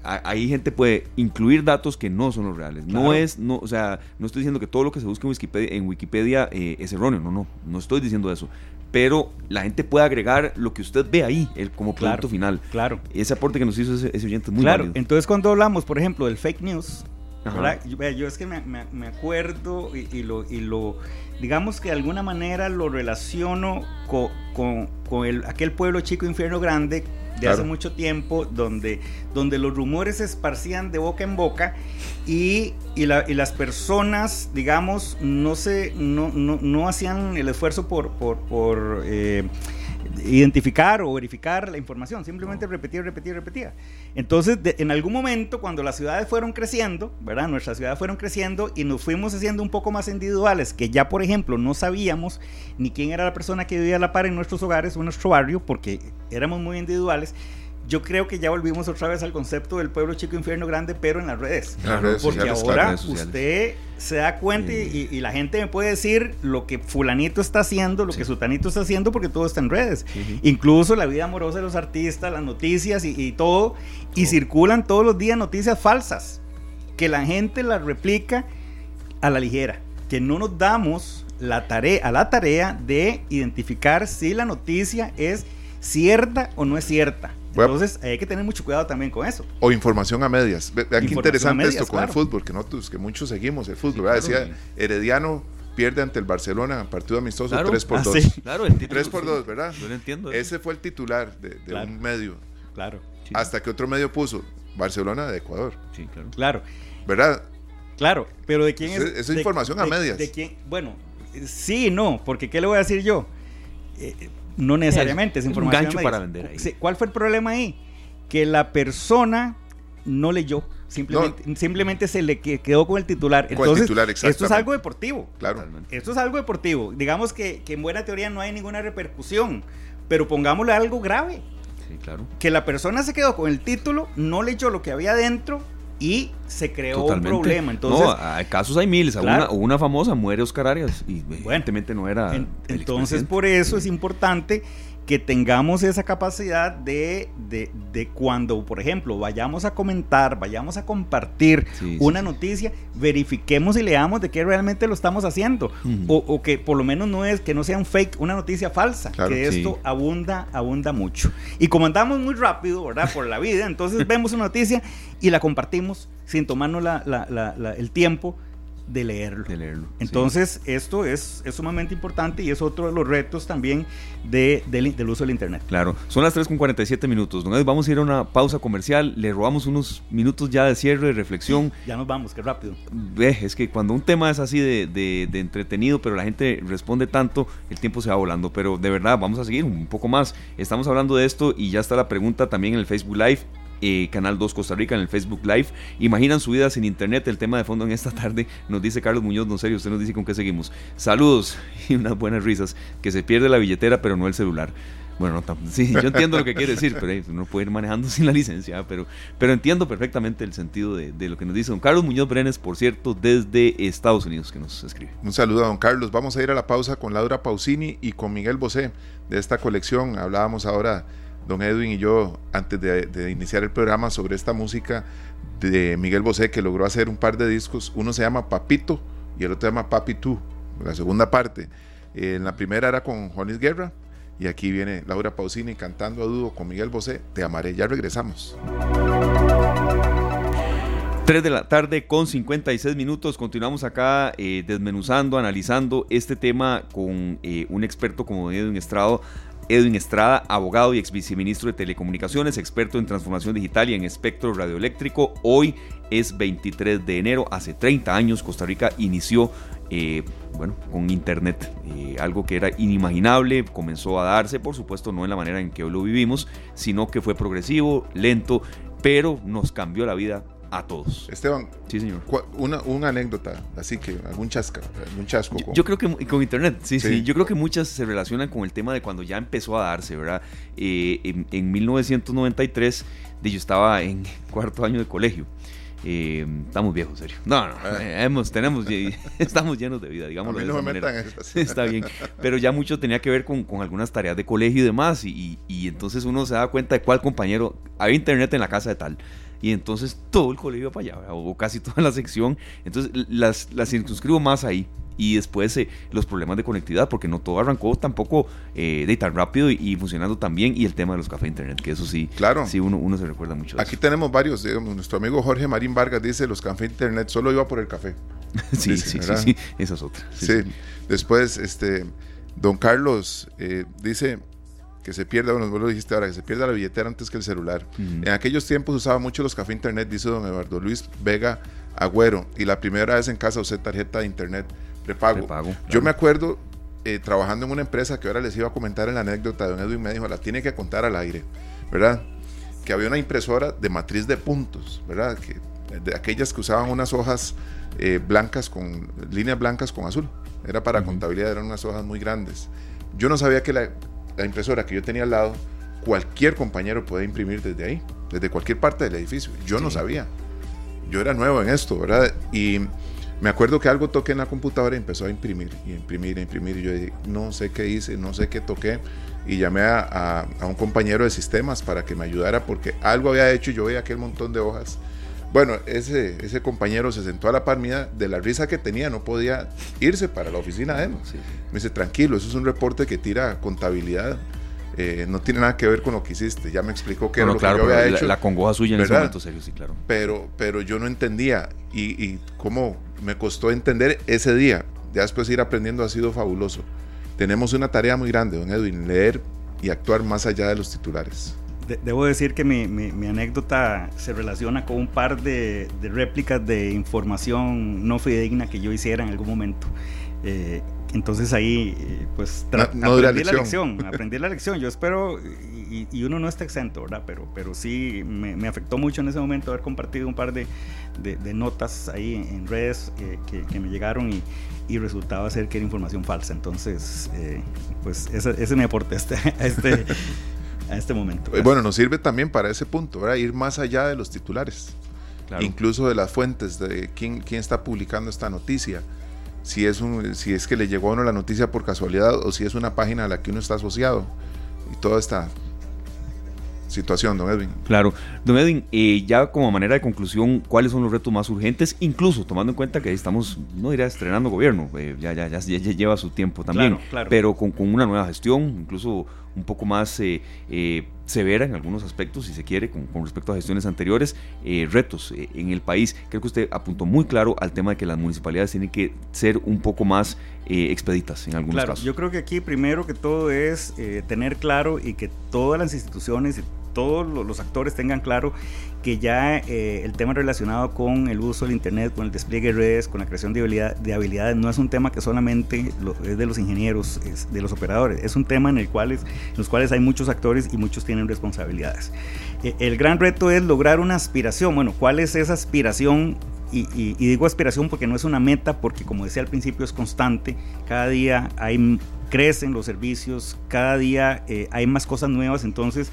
ahí gente puede incluir datos que no son los reales. No es, no, o sea, no estoy diciendo que todo lo que se busca en Wikipedia, en Wikipedia eh, es erróneo, no, no, no estoy diciendo eso. Pero la gente puede agregar lo que usted ve ahí el, como producto final. Claro. Ese aporte que nos hizo ese, oyente es muy Claro, entonces cuando hablamos, por ejemplo, del fake news, yo, yo, es que me, me, acuerdo y, lo, y lo, digamos que de alguna manera lo relaciono con, con, con el, aquel pueblo chico, infierno grande, de hace mucho tiempo, donde, donde los rumores se esparcían de boca en boca y, y, la, y las personas, digamos, no, se, no, no, no hacían el esfuerzo por, por, por eh, identificar o verificar la información, simplemente repetir, repetir, repetir. Entonces, en algún momento, cuando las ciudades fueron creciendo, ¿verdad? Nuestras ciudades fueron creciendo y nos fuimos haciendo un poco más individuales, que ya, por ejemplo, no sabíamos ni quién era la persona que vivía a la par en nuestros hogares o en nuestro barrio, porque éramos muy individuales yo creo que ya volvimos otra vez al concepto del pueblo chico infierno grande, pero en las redes. porque ahora usted se da cuenta y, la gente me puede decir lo que fulanito está haciendo, lo que sutanito está haciendo, porque todo está en redes. Incluso la vida amorosa de los artistas, las noticias y, todo. Y circulan todos los días noticias falsas, que la gente las replica a la ligera, que no nos damos la tarea, a la tarea de identificar si la noticia es cierta o no es cierta. Entonces hay que tener mucho cuidado también con eso. O información a medias. Vean qué interesante esto con el fútbol, que nosotros, que muchos seguimos el fútbol. Decía, Herediano pierde ante el Barcelona, partido amistoso 3 por 2. Ah, claro, el 3 por 2, ¿verdad? Yo lo entiendo. Ese fue el titular de, un medio. Claro. Hasta que otro medio puso Barcelona de Ecuador. Sí, claro. Claro. ¿Verdad? Claro, pero ¿de quién es? Esa información a medias. De, quién? Bueno, sí no, porque ¿qué le voy a decir yo? Eh, no necesariamente, es, información. Un gancho para vender ahí. ¿Cuál fue el problema ahí? Que la persona no leyó. Simplemente, simplemente se le quedó con el titular. Entonces, esto es algo deportivo. Claro. Esto es algo deportivo. Digamos que, que, en buena teoría no hay ninguna repercusión, pero pongámosle algo grave. Sí, claro. Que la persona se quedó con el título, no leyó lo que había dentro y se creó un problema. Entonces, no, hay casos hay miles. Una, una, famosa muere Oscar Arias y evidentemente no era. entonces, por eso es importante que tengamos esa capacidad de, de, cuando, por ejemplo, vayamos a comentar, vayamos a compartir una noticia, verifiquemos y leamos de qué realmente lo estamos haciendo. o, que por lo menos no es que no sea un fake, una noticia falsa, que esto abunda, abunda mucho. Y como andamos muy rápido, ¿verdad? Por la vida, entonces vemos una noticia y la compartimos sin tomarnos el tiempo de leerlo. De leerlo Entonces, esto es, es, sumamente importante y es otro de los retos también de, del uso del Internet. Claro, son las 3 con 47 minutos. vamos a ir a una pausa comercial, le robamos unos minutos ya de cierre, de reflexión. ya nos vamos, qué rápido. es que cuando un tema es así de, de, de, entretenido, pero la gente responde tanto, el tiempo se va volando. Pero de verdad, vamos a seguir un poco más. Estamos hablando de esto y ya está la pregunta también en el Facebook Live eh, Canal 2 Costa Rica en el Facebook Live. Imaginan su vida sin internet, el tema de fondo en esta tarde, nos dice Carlos Muñoz, no serio, usted nos dice con qué seguimos. Saludos y unas buenas risas, que se pierde la billetera pero no el celular. Bueno, no, sí, yo entiendo lo que quiere decir, pero uno no puede ir manejando sin la licencia, pero, pero entiendo perfectamente el sentido de, de, lo que nos dice don Carlos Muñoz Brenes, por cierto, desde Estados Unidos, que nos escribe. Un saludo a don Carlos. Vamos a ir a la pausa con Laura Pausini y con Miguel Bosé de esta colección. Hablábamos ahora, don Edwin y yo, antes de, iniciar el programa, sobre esta música de Miguel Bosé, que logró hacer un par de discos. Uno se llama Papito y el otro se llama Papi Tú, la segunda parte. Eh, en la primera era con Juanis Guerra y aquí viene Laura Pausini cantando a dúo con Miguel Bosé, Te amaré. Ya regresamos. 3 de la tarde con 56 minutos. Continuamos acá eh, desmenuzando, analizando este tema con eh, un experto como Edwin Estrado. Edwin Estrada, abogado y ex viceministro de Telecomunicaciones, experto en transformación digital y en espectro radioeléctrico. Hoy es 23 de enero, hace 30 años Costa Rica inició eh, bueno, con Internet, eh, algo que era inimaginable, comenzó a darse, por supuesto, no en la manera en que hoy lo vivimos, sino que fue progresivo, lento, pero nos cambió la vida a todos. Esteban, sí, señor. Una, una anécdota, así que algún chasca, algún chasco. Yo, yo, creo que con internet, sí, sí, sí, Yo creo que muchas se relacionan con el tema de cuando ya empezó a darse, ¿verdad? Eh, en, en, 1993, yo estaba en cuarto año de colegio. Eh, estamos viejos, serio. No, no, eh, hemos, tenemos, estamos llenos de vida, digamos. No me metan estas. Está bien. Pero ya mucho tenía que ver con, con algunas tareas de colegio y demás. Y, y, entonces uno se da cuenta de cuál compañero. Había internet en la casa de tal. Y entonces todo el colegio iba para allá, o casi toda la sección. Entonces las, las circunscribo más ahí y después eh, los problemas de conectividad, porque no todo arrancó tampoco eh, de tan rápido y, y, funcionando tan bien, y el tema de los cafés internet, que eso sí, claro. sí uno, uno se recuerda mucho. Aquí eso. tenemos varios, digamos, nuestro amigo Jorge Marín Vargas dice, los cafés internet solo iba por el café. sí, dice, sí, sí, sí, esa es otra. Sí, sí. después, este, don Carlos eh, dice que se pierda, bueno, vos lo dijiste ahora, que se pierda la billetera antes que el celular. Uh -huh. En aquellos tiempos usaba mucho los cafés internet, dice don Eduardo Luis Vega Agüero, y la primera vez en casa usé tarjeta de internet prepago. prepago claro. Yo me acuerdo eh, trabajando en una empresa que ahora les iba a comentar en la anécdota, don Edwin me dijo, la tiene que contar al aire, ¿verdad? Que había una impresora de matriz de puntos, ¿verdad? Que, de aquellas que usaban unas hojas eh, blancas con líneas blancas con azul. Era para uh -huh. contabilidad, eran unas hojas muy grandes. Yo no sabía que la, la impresora que yo tenía al lado, cualquier compañero podía imprimir desde ahí, desde cualquier parte del edificio. Yo sí. no sabía. Yo era nuevo en esto, ¿verdad? Y me acuerdo que algo toqué en la computadora y empezó a imprimir, y imprimir, y imprimir. Y yo dije, no sé qué hice, no sé qué toqué. Y llamé a, a, a, un compañero de sistemas para que me ayudara porque algo había hecho y yo veía aquel montón de hojas. Bueno, ese, ese compañero se sentó a la par mía de la risa que tenía, no podía irse para la oficina de él. Sí. Me dice, tranquilo, eso es un reporte que tira contabilidad. Eh, no tiene nada que ver con lo que hiciste. Ya me explicó que bueno, era lo claro, que yo había la, hecho. La congoja suya en ese momento, serio, sí, claro. Pero, pero yo no entendía y, y cómo me costó entender ese día. Ya después ir aprendiendo ha sido fabuloso. Tenemos una tarea muy grande, don Edwin, leer y actuar más allá de los titulares. De debo decir que mi, mi, mi, anécdota se relaciona con un par de, de, réplicas de información no fidedigna que yo hiciera en algún momento. Eh, entonces ahí, eh, pues, no, no aprendí la lección. la lección. Aprendí la lección. Yo espero, y, y, uno no está exento, ¿verdad? Pero, pero sí me, me, afectó mucho en ese momento haber compartido un par de, de, de notas ahí en, redes eh, que, que, me llegaron y, y, resultaba ser que era información falsa. Entonces, eh, pues ese, ese, me aporté a este, a este, a este momento. Gracias. Bueno, nos sirve también para ese punto, ¿verdad? Ir más allá de los titulares. Claro. Incluso de las fuentes, de quién, quién está publicando esta noticia si es, un, si es que le llegó a uno la noticia por casualidad o si es una página a la que uno está asociado y toda esta situación, don Edwin. Claro, don Edwin, eh, ya como manera de conclusión, ¿cuáles son los retos más urgentes? Incluso tomando en cuenta que estamos, no diría estrenando gobierno, eh, ya, ya, ya, ya, lleva su tiempo también, claro, claro. pero con, con, una nueva gestión, incluso un poco más eh, eh, severa en algunos aspectos, si se quiere, con, con respecto a gestiones anteriores, eh, retos en el país. Creo que usted apuntó muy claro al tema de que las municipalidades tienen que ser un poco más expeditas en algunos claro, casos. Yo creo que aquí primero que todo es tener claro y que todas las instituciones todos los actores tengan claro que ya eh, el tema relacionado con el uso del Internet, con el despliegue de redes, con la creación de, de habilidades, no es un tema que solamente es de los ingenieros, es de los operadores, es un tema en el cual los cuales hay muchos actores y muchos tienen responsabilidades. Eh, el gran reto es lograr una aspiración. Bueno, ¿cuál es esa aspiración y, digo aspiración porque no es una meta, porque como decía al principio es constante, cada día hay, crecen los servicios, cada día eh, hay más cosas nuevas, entonces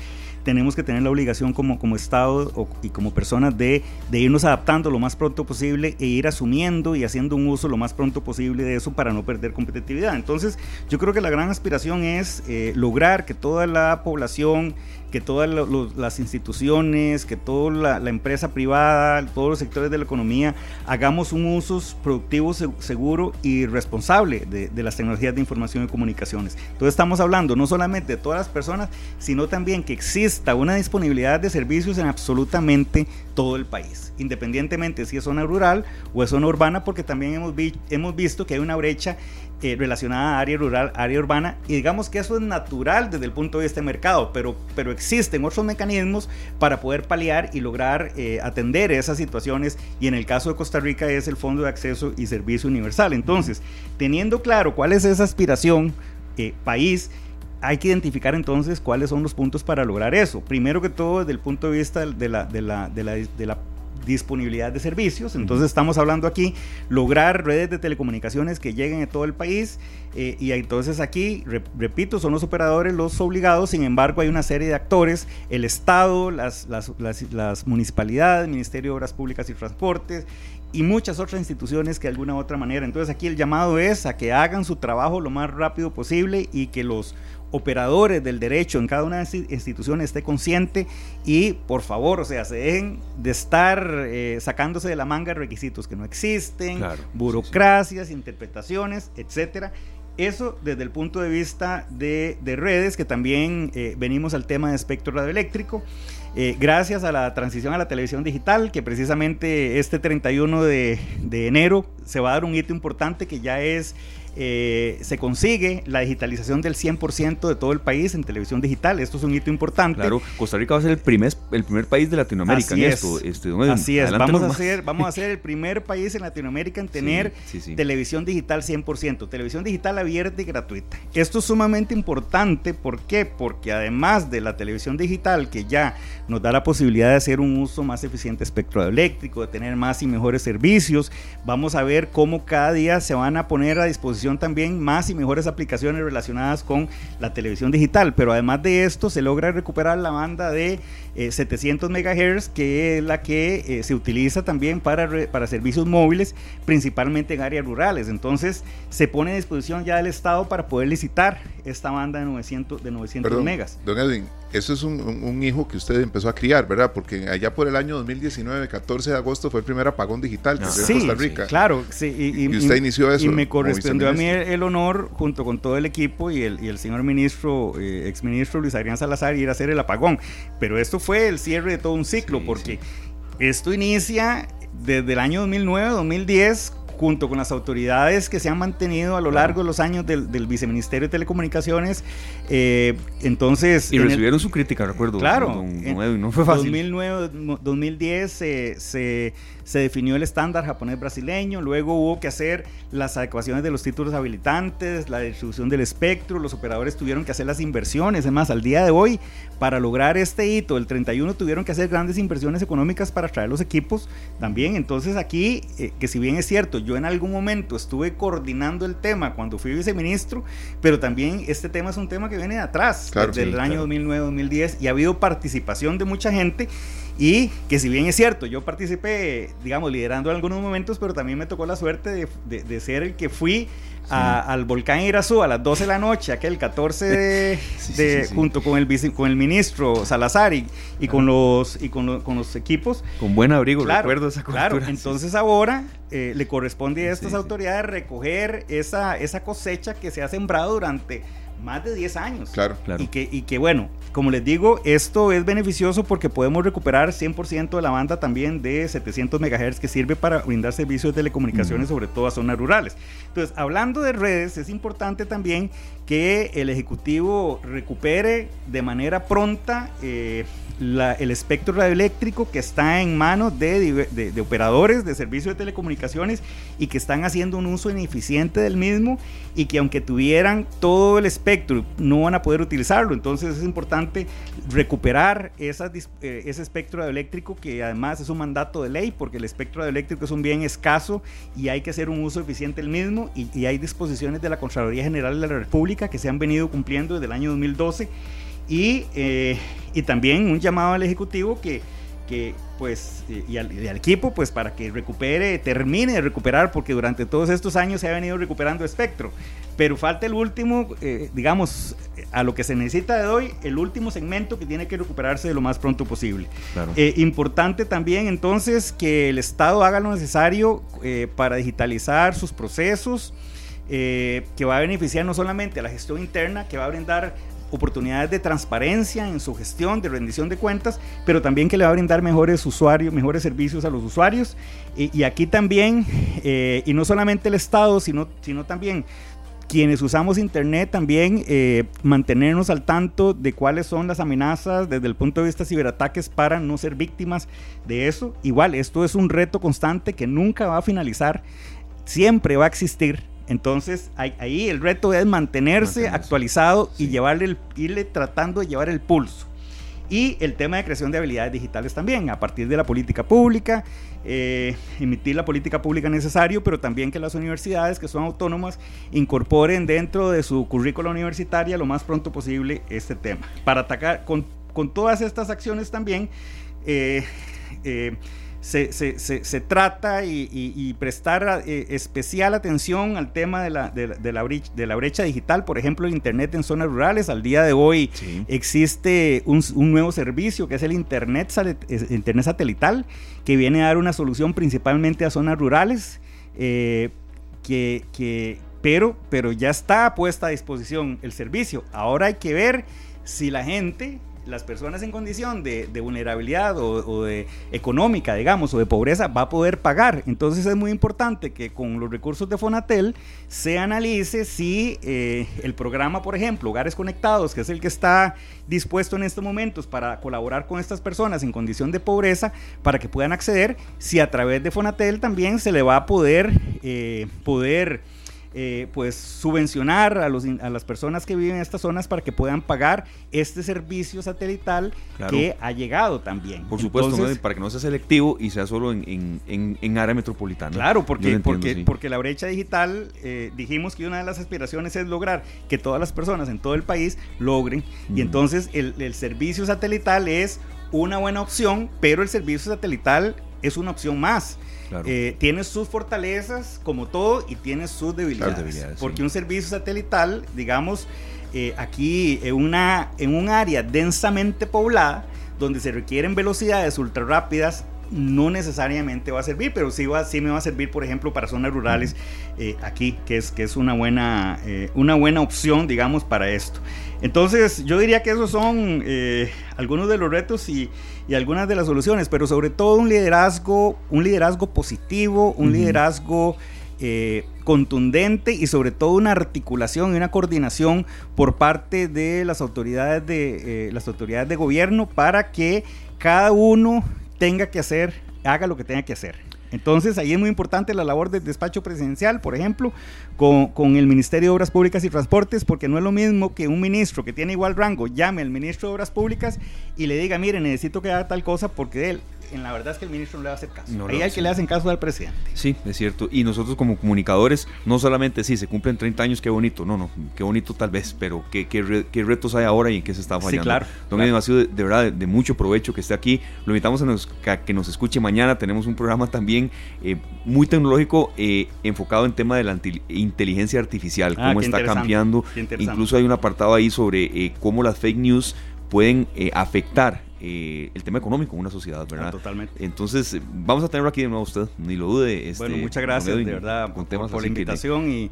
tenemos que tener la obligación como, como Estado y como personas de, de, irnos adaptando lo más pronto posible e ir asumiendo y haciendo un uso lo más pronto posible de eso para no perder competitividad. Entonces yo creo que la gran aspiración es eh, lograr que toda la población que todas las instituciones, que toda la, empresa privada, todos los sectores de la economía, hagamos un uso productivo, seguro y responsable de, las tecnologías de información y comunicaciones. Entonces estamos hablando no solamente de todas las personas, sino también que exista una disponibilidad de servicios en absolutamente todo el país, independientemente si es zona rural o es zona urbana, porque también hemos, hemos visto que hay una brecha relacionada a área rural, área urbana, y digamos que eso es natural desde el punto de vista de mercado, pero, pero existen otros mecanismos para poder paliar y lograr eh, atender esas situaciones, y en el caso de Costa Rica es el Fondo de Acceso y Servicio Universal. Entonces, teniendo claro cuál es esa aspiración eh, país, hay que identificar entonces cuáles son los puntos para lograr eso. Primero que todo, desde el punto de vista de la, de la, de la disponibilidad de servicios. Entonces estamos hablando aquí lograr redes de telecomunicaciones que lleguen a todo el país eh, y entonces aquí, repito, son los operadores los obligados, sin embargo hay una serie de actores, el Estado, las, las, las, municipalidades, el Ministerio de Obras Públicas y Transportes y muchas otras instituciones que de alguna u otra manera. Entonces aquí el llamado es a que hagan su trabajo lo más rápido posible y que los operadores del derecho en cada una de las instituciones esté consciente y por favor, o sea, se dejen de estar eh, sacándose de la manga requisitos que no existen, burocracias, interpretaciones, etcétera. Eso desde el punto de vista de, redes, que también eh, venimos al tema de espectro radioeléctrico. Eh, gracias a la transición a la televisión digital, que precisamente este 31 de, de enero se va a dar un hito importante que ya es eh, se consigue la digitalización del 100% de todo el país en televisión digital. Esto es un hito importante. Claro, Costa Rica va a ser el primer, el primer país de Latinoamérica Así en es. esto. Este, Así es, vamos a, ser, vamos a ser el primer país en Latinoamérica en tener televisión digital 100%, televisión digital abierta y gratuita. Esto es sumamente importante, ¿por qué? Porque además de la televisión digital que ya nos da la posibilidad de hacer un uso más eficiente espectro eléctrico, de tener más y mejores servicios, vamos a ver cómo cada día se van a poner a disposición también más y mejores aplicaciones relacionadas con la televisión digital. Pero además de esto, se logra recuperar la banda de 700 eh, MHz, que es la que eh, se utiliza también para, para servicios móviles, principalmente en áreas rurales. Entonces, se pone a disposición ya del Estado para poder licitar esta banda de 900, de 900 megas. Don Edwin, eso es un, hijo que usted empezó a criar, ¿verdad? Porque allá por el año 2019, 14 de agosto, fue el primer apagón digital que se en Costa Rica. claro, sí. Y, usted inició eso. Y me correspondió a mí el, honor, junto con todo el equipo y el, y el señor ministro, eh, exministro Luis Adrián Salazar, ir a hacer el apagón. Pero esto fue el cierre de todo un ciclo, porque esto inicia desde el año 2009, 2010, junto con las autoridades que se han mantenido a lo largo de los años del, Viceministerio de Telecomunicaciones. Eh, entonces. Y recibieron su crítica, recuerdo. Claro. no fue fácil. 2009, 2010 se se definió el estándar japonés brasileño, luego hubo que hacer las adecuaciones de los títulos habilitantes, la distribución del espectro, los operadores tuvieron que hacer las inversiones, es más, al día de hoy, para lograr este hito, el 31 tuvieron que hacer grandes inversiones económicas para traer los equipos también, entonces aquí, eh, que si bien es cierto, yo en algún momento estuve coordinando el tema cuando fui viceministro, pero también este tema es un tema que viene de atrás, desde el año 2009-2010, y ha habido participación de mucha gente y que si bien es cierto, yo participé, digamos, liderando en algunos momentos, pero también me tocó la suerte de, ser el que fui al volcán Irazú a las 12 de la noche, aquel 14 de, junto con el con el ministro Salazar y, con los y con, con, los equipos. Con buen abrigo, recuerdo esa cultura. Claro, entonces ahora eh, le corresponde a estas autoridades recoger esa, esa cosecha que se ha sembrado durante más de 10 años. Claro, claro. Y que, y que bueno, como les digo, esto es beneficioso porque podemos recuperar 100% de la banda también de 700 MHz que sirve para brindar servicios de telecomunicaciones, sobre todo a zonas rurales. Entonces, hablando de redes, es importante también que el Ejecutivo recupere de manera pronta eh, el espectro radioeléctrico que está en manos de, operadores de servicios de telecomunicaciones y que están haciendo un uso ineficiente del mismo y que aunque tuvieran todo el espectro no van a poder utilizarlo. Entonces es importante recuperar eh, ese espectro radioeléctrico que además es un mandato de ley porque el espectro radioeléctrico es un bien escaso y hay que hacer un uso eficiente del mismo y, y hay disposiciones de la Contraloría General de la República que se han venido cumpliendo desde el año 2012 y, eh, y también un llamado al Ejecutivo que, que pues, y al, equipo, pues para que recupere, termine de recuperar, porque durante todos estos años se ha venido recuperando espectro. Pero falta el último, eh, digamos, a lo que se necesita de hoy, el último segmento que tiene que recuperarse de lo más pronto posible. Eh, importante también entonces que el Estado haga lo necesario para digitalizar sus procesos. que va a beneficiar no solamente a la gestión interna, que va a brindar oportunidades de transparencia en su gestión, de rendición de cuentas, pero también que le va a brindar mejores usuarios, mejores servicios a los usuarios. Y, aquí también, eh, y no solamente el Estado, sino, sino también quienes usamos Internet también eh, mantenernos al tanto de cuáles son las amenazas desde el punto de vista de ciberataques para no ser víctimas de eso. Igual, esto es un reto constante que nunca va a finalizar, siempre va a existir entonces ahí el reto es mantenerse, actualizado y llevarle irle tratando de llevar el pulso. Y el tema de creación de habilidades digitales también, a partir de la política pública, eh, emitir la política pública necesario, pero también que las universidades que son autónomas incorporen dentro de su currícula universitaria lo más pronto posible este tema. Para atacar con, todas estas acciones también, eh, eh, se, se, se, trata y, prestar eh, especial atención al tema de la, de, la brecha, de la brecha digital, por ejemplo, el Internet en zonas rurales. Al día de hoy existe un, un, nuevo servicio que es el Internet, Internet satelital, que viene a dar una solución principalmente a zonas rurales, eh, que, que, pero, pero ya está puesta a disposición el servicio. Ahora hay que ver si la gente las personas en condición de, vulnerabilidad o, de económica, digamos, o de pobreza, va a poder pagar. Entonces es muy importante que con los recursos de Fonatel se analice si eh, el programa, por ejemplo, Hogares Conectados, que es el que está dispuesto en estos momentos para colaborar con estas personas en condición de pobreza, para que puedan acceder, si a través de Fonatel también se le va a poder, eh, poder eh, pues subvencionar a, los, a las personas que viven en estas zonas para que puedan pagar este servicio satelital que ha llegado también. Por supuesto, para que no sea selectivo y sea solo en, en, área metropolitana. Claro, porque, porque, porque la brecha digital, eh, dijimos que una de las aspiraciones es lograr que todas las personas en todo el país logren, y entonces el, el servicio satelital es una buena opción, pero el servicio satelital es una opción más. Eh, tiene sus fortalezas, como todo, y tiene sus debilidades. porque un servicio satelital, digamos, eh, aquí en, una, en un área densamente poblada, donde se requieren velocidades ultra rápidas, no necesariamente va a servir, pero sí, va, sí me va a servir, por ejemplo, para zonas rurales eh, aquí, que es, que es una, buena, una buena opción, digamos, para esto. Entonces, yo diría que esos son algunos de los retos y, y algunas de las soluciones, pero sobre todo un liderazgo, un liderazgo positivo, un liderazgo eh, contundente y sobre todo una articulación y una coordinación por parte de las autoridades de eh, las autoridades de gobierno para que cada uno tenga que hacer, haga lo que tenga que hacer. Entonces ahí es muy importante la labor del despacho presidencial, por ejemplo, con, el Ministerio de Obras Públicas y Transportes, porque no es lo mismo que un ministro que tiene igual rango llame al ministro de Obras Públicas y le diga, mire, necesito que haga tal cosa porque él en la verdad es que el ministro no le va a hacer caso. Ahí hay que le hacen caso al presidente. Sí, es cierto. Y nosotros como comunicadores, no solamente sí, se cumplen 30 años, qué bonito, no, no, qué bonito tal vez, pero qué, qué, retos hay ahora y en qué se está fallando. Sí, claro. Don ha sido de, verdad de, mucho provecho que esté aquí. Lo invitamos a, que nos escuche mañana. Tenemos un programa también eh, muy tecnológico eh, enfocado en tema de la inteligencia artificial, ah, cómo está cambiando. Incluso hay un apartado ahí sobre eh, cómo las fake news pueden afectar eh, el tema económico en una sociedad, ¿verdad? totalmente. Entonces, vamos a tenerlo aquí de nuevo usted, ni lo dude. Este, bueno, muchas gracias, de verdad, con temas por, la invitación y,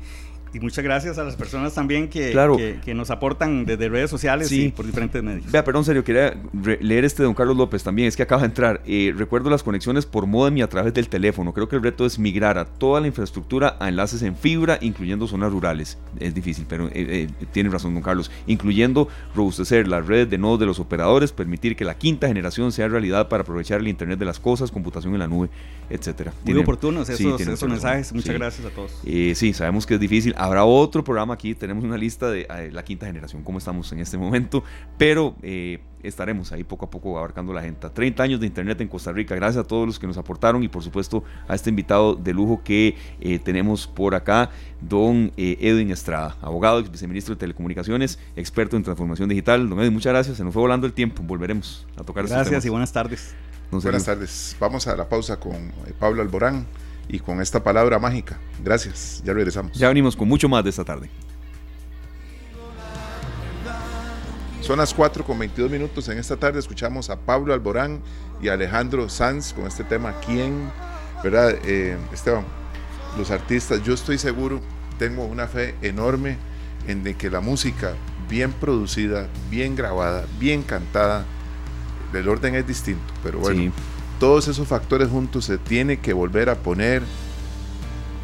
Y muchas gracias a las personas también que, que, nos aportan desde redes sociales y por diferentes medios. Vea, perdón, serio, quería leer este de don Carlos López también, es que acaba de entrar. Eh, recuerdo las conexiones por modem y a través del teléfono. Creo que el reto es migrar a toda la infraestructura a enlaces en fibra, incluyendo zonas rurales. Es difícil, pero eh, eh, tiene razón don Carlos. Incluyendo robustecer las redes de nodos de los operadores, permitir que la quinta generación sea realidad para aprovechar el Internet de las cosas, computación en la nube, etcétera. Muy oportunos esos, mensajes. Muchas gracias a todos. sí, sabemos que es difícil habrá otro programa aquí, tenemos una lista de la quinta generación, cómo estamos en este momento, pero eh, estaremos ahí poco a poco abarcando la gente. 30 años de Internet en Costa Rica, gracias a todos los que nos aportaron y por supuesto a este invitado de lujo que eh, tenemos por acá, don eh, Edwin Estrada, abogado, ex viceministro de Telecomunicaciones, experto en transformación digital. Don Edwin, muchas gracias, se nos fue volando el tiempo, volveremos a tocar Gracias y buenas tardes. buenas tardes, vamos a la pausa con Pablo Alborán y con esta palabra mágica. Gracias, ya regresamos. Ya venimos con mucho más de esta tarde. Son las 4 con 22 minutos. En esta tarde escuchamos a Pablo Alborán y Alejandro Sanz con este tema ¿Quién? ¿Verdad, eh, Esteban? Los artistas, yo estoy seguro, tengo una fe enorme en de que la música bien producida, bien grabada, bien cantada, el orden es distinto, pero bueno todos esos factores juntos se tiene que volver a poner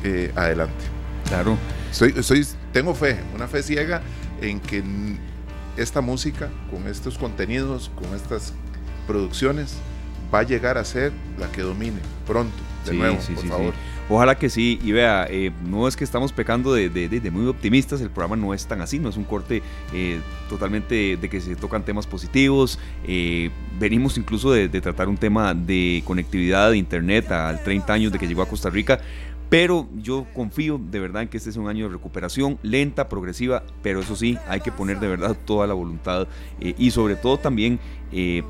eh, adelante. Claro. Soy, soy, tengo fe, una fe ciega en que esta música, con estos contenidos, con estas producciones, va a llegar a ser la que domine pronto, de nuevo, por favor. Ojalá que sí, y vea, eh, no es que estamos pecando de, muy optimistas, el programa no es tan así, no es un corte eh, totalmente de que se tocan temas positivos, eh, venimos incluso de, tratar un tema de conectividad de Internet al 30 años de que llegó a Costa Rica, pero yo confío de verdad en que este es un año de recuperación lenta, progresiva, pero eso sí, hay que poner de verdad toda la voluntad y sobre todo también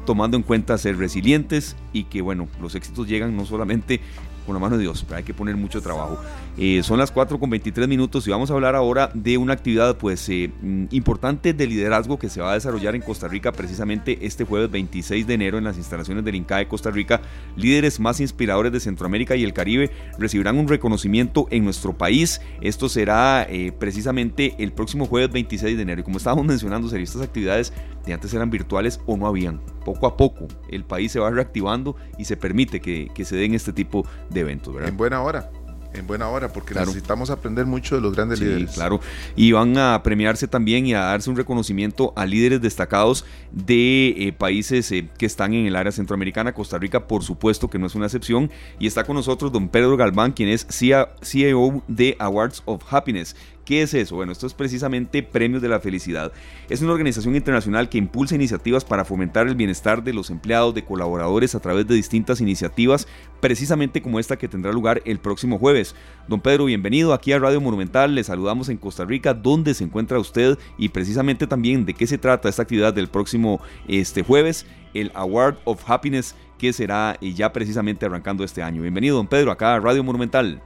tomando en cuenta ser resilientes y que bueno, los éxitos llegan no solamente con la mano de Dios, pero hay que poner mucho trabajo. Eh, son las 4 con 23 minutos y vamos a hablar ahora de una actividad pues eh, mm, importante de liderazgo que se va a desarrollar en Costa Rica precisamente este jueves 26 de enero en las instalaciones del INCAE Costa Rica. Líderes más inspiradores de Centroamérica y el Caribe recibirán un reconocimiento en nuestro país. Esto será eh, precisamente el próximo jueves 26 de enero. Y como estábamos mencionando, estas actividades de antes eran virtuales o no habían. Poco a poco el país se va reactivando y se permite que, que se den este tipo de eventos. ¿verdad? En buena hora en buena hora, porque necesitamos aprender mucho de los grandes sí, líderes. Claro, y van a premiarse también y a darse un reconocimiento a líderes destacados de eh, países eh, que están en el área centroamericana. Costa Rica, por supuesto, que no es una excepción. Y está con nosotros don Pedro Galván, quien es CEO de Awards of Happiness. ¿Qué es eso? Bueno, esto es precisamente Premios de la Felicidad. Es una organización internacional que impulsa iniciativas para fomentar el bienestar de los empleados, de colaboradores a través de distintas iniciativas, precisamente como esta que tendrá lugar el próximo jueves. Don Pedro, bienvenido aquí a Radio Monumental. Le saludamos en Costa Rica. ¿Dónde se encuentra usted? Y precisamente también de qué se trata esta actividad del próximo este jueves, el Award of Happiness, que será eh, ya precisamente arrancando este año. Bienvenido, don Pedro, acá a Radio Monumental.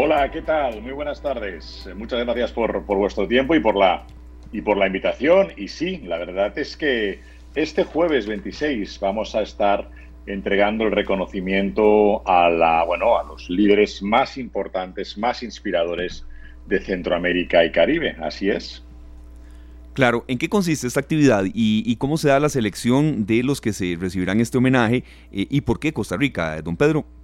Hola, ¿qué tal? Muy buenas tardes. Muchas gracias por, vuestro tiempo y por, la, y por la invitación. Y sí, la verdad es que este jueves 26 vamos a estar entregando el reconocimiento a, la, bueno, a los líderes más importantes, más inspiradores de Centroamérica y Caribe. Así es. Claro, ¿en qué consiste esta actividad y, cómo se da la selección de los que se recibirán este homenaje eh, y por qué Costa Rica, don Pedro?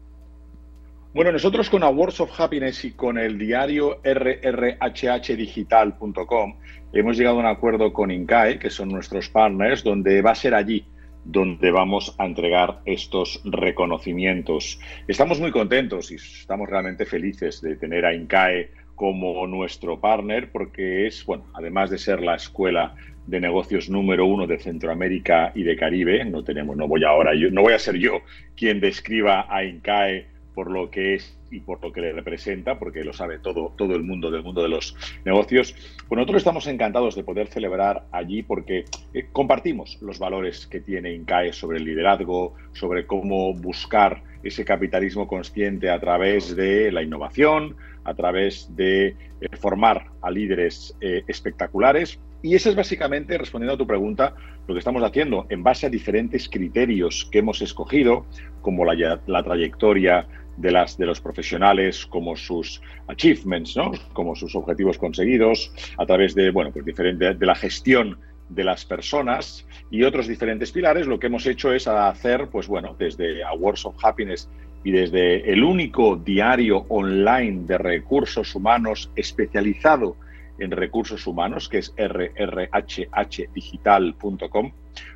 Bueno, nosotros con Awards of Happiness y con el diario rrhhdigital.com hemos llegado a un acuerdo con INCAE, que son nuestros partners, donde va a ser allí donde vamos a entregar estos reconocimientos. Estamos muy contentos y estamos realmente felices de tener a INCAE como nuestro partner porque es, bueno, además de ser la escuela de negocios número uno de Centroamérica y de Caribe, no tenemos, no voy ahora yo, no voy a ser yo quien describa a INCAE por lo que es y por lo que le representa, porque lo sabe todo, todo el mundo del mundo de los negocios. Pues nosotros estamos encantados de poder celebrar allí porque eh, compartimos los valores que tiene INCAE sobre el liderazgo, sobre cómo buscar ese capitalismo consciente a través de la innovación, a través de eh, formar a líderes eh, espectaculares. Y eso es básicamente, respondiendo a tu pregunta, lo que estamos haciendo en base a diferentes criterios que hemos escogido, como la, la trayectoria de, las, de los profesionales como sus achievements, ¿no? como sus objetivos conseguidos, a través de, bueno, pues diferente, de la gestión de las personas y otros diferentes pilares, lo que hemos hecho es hacer, pues bueno, desde Awards of Happiness y desde el único diario online de recursos humanos especializado en recursos humanos, que es rrhhdigital.com,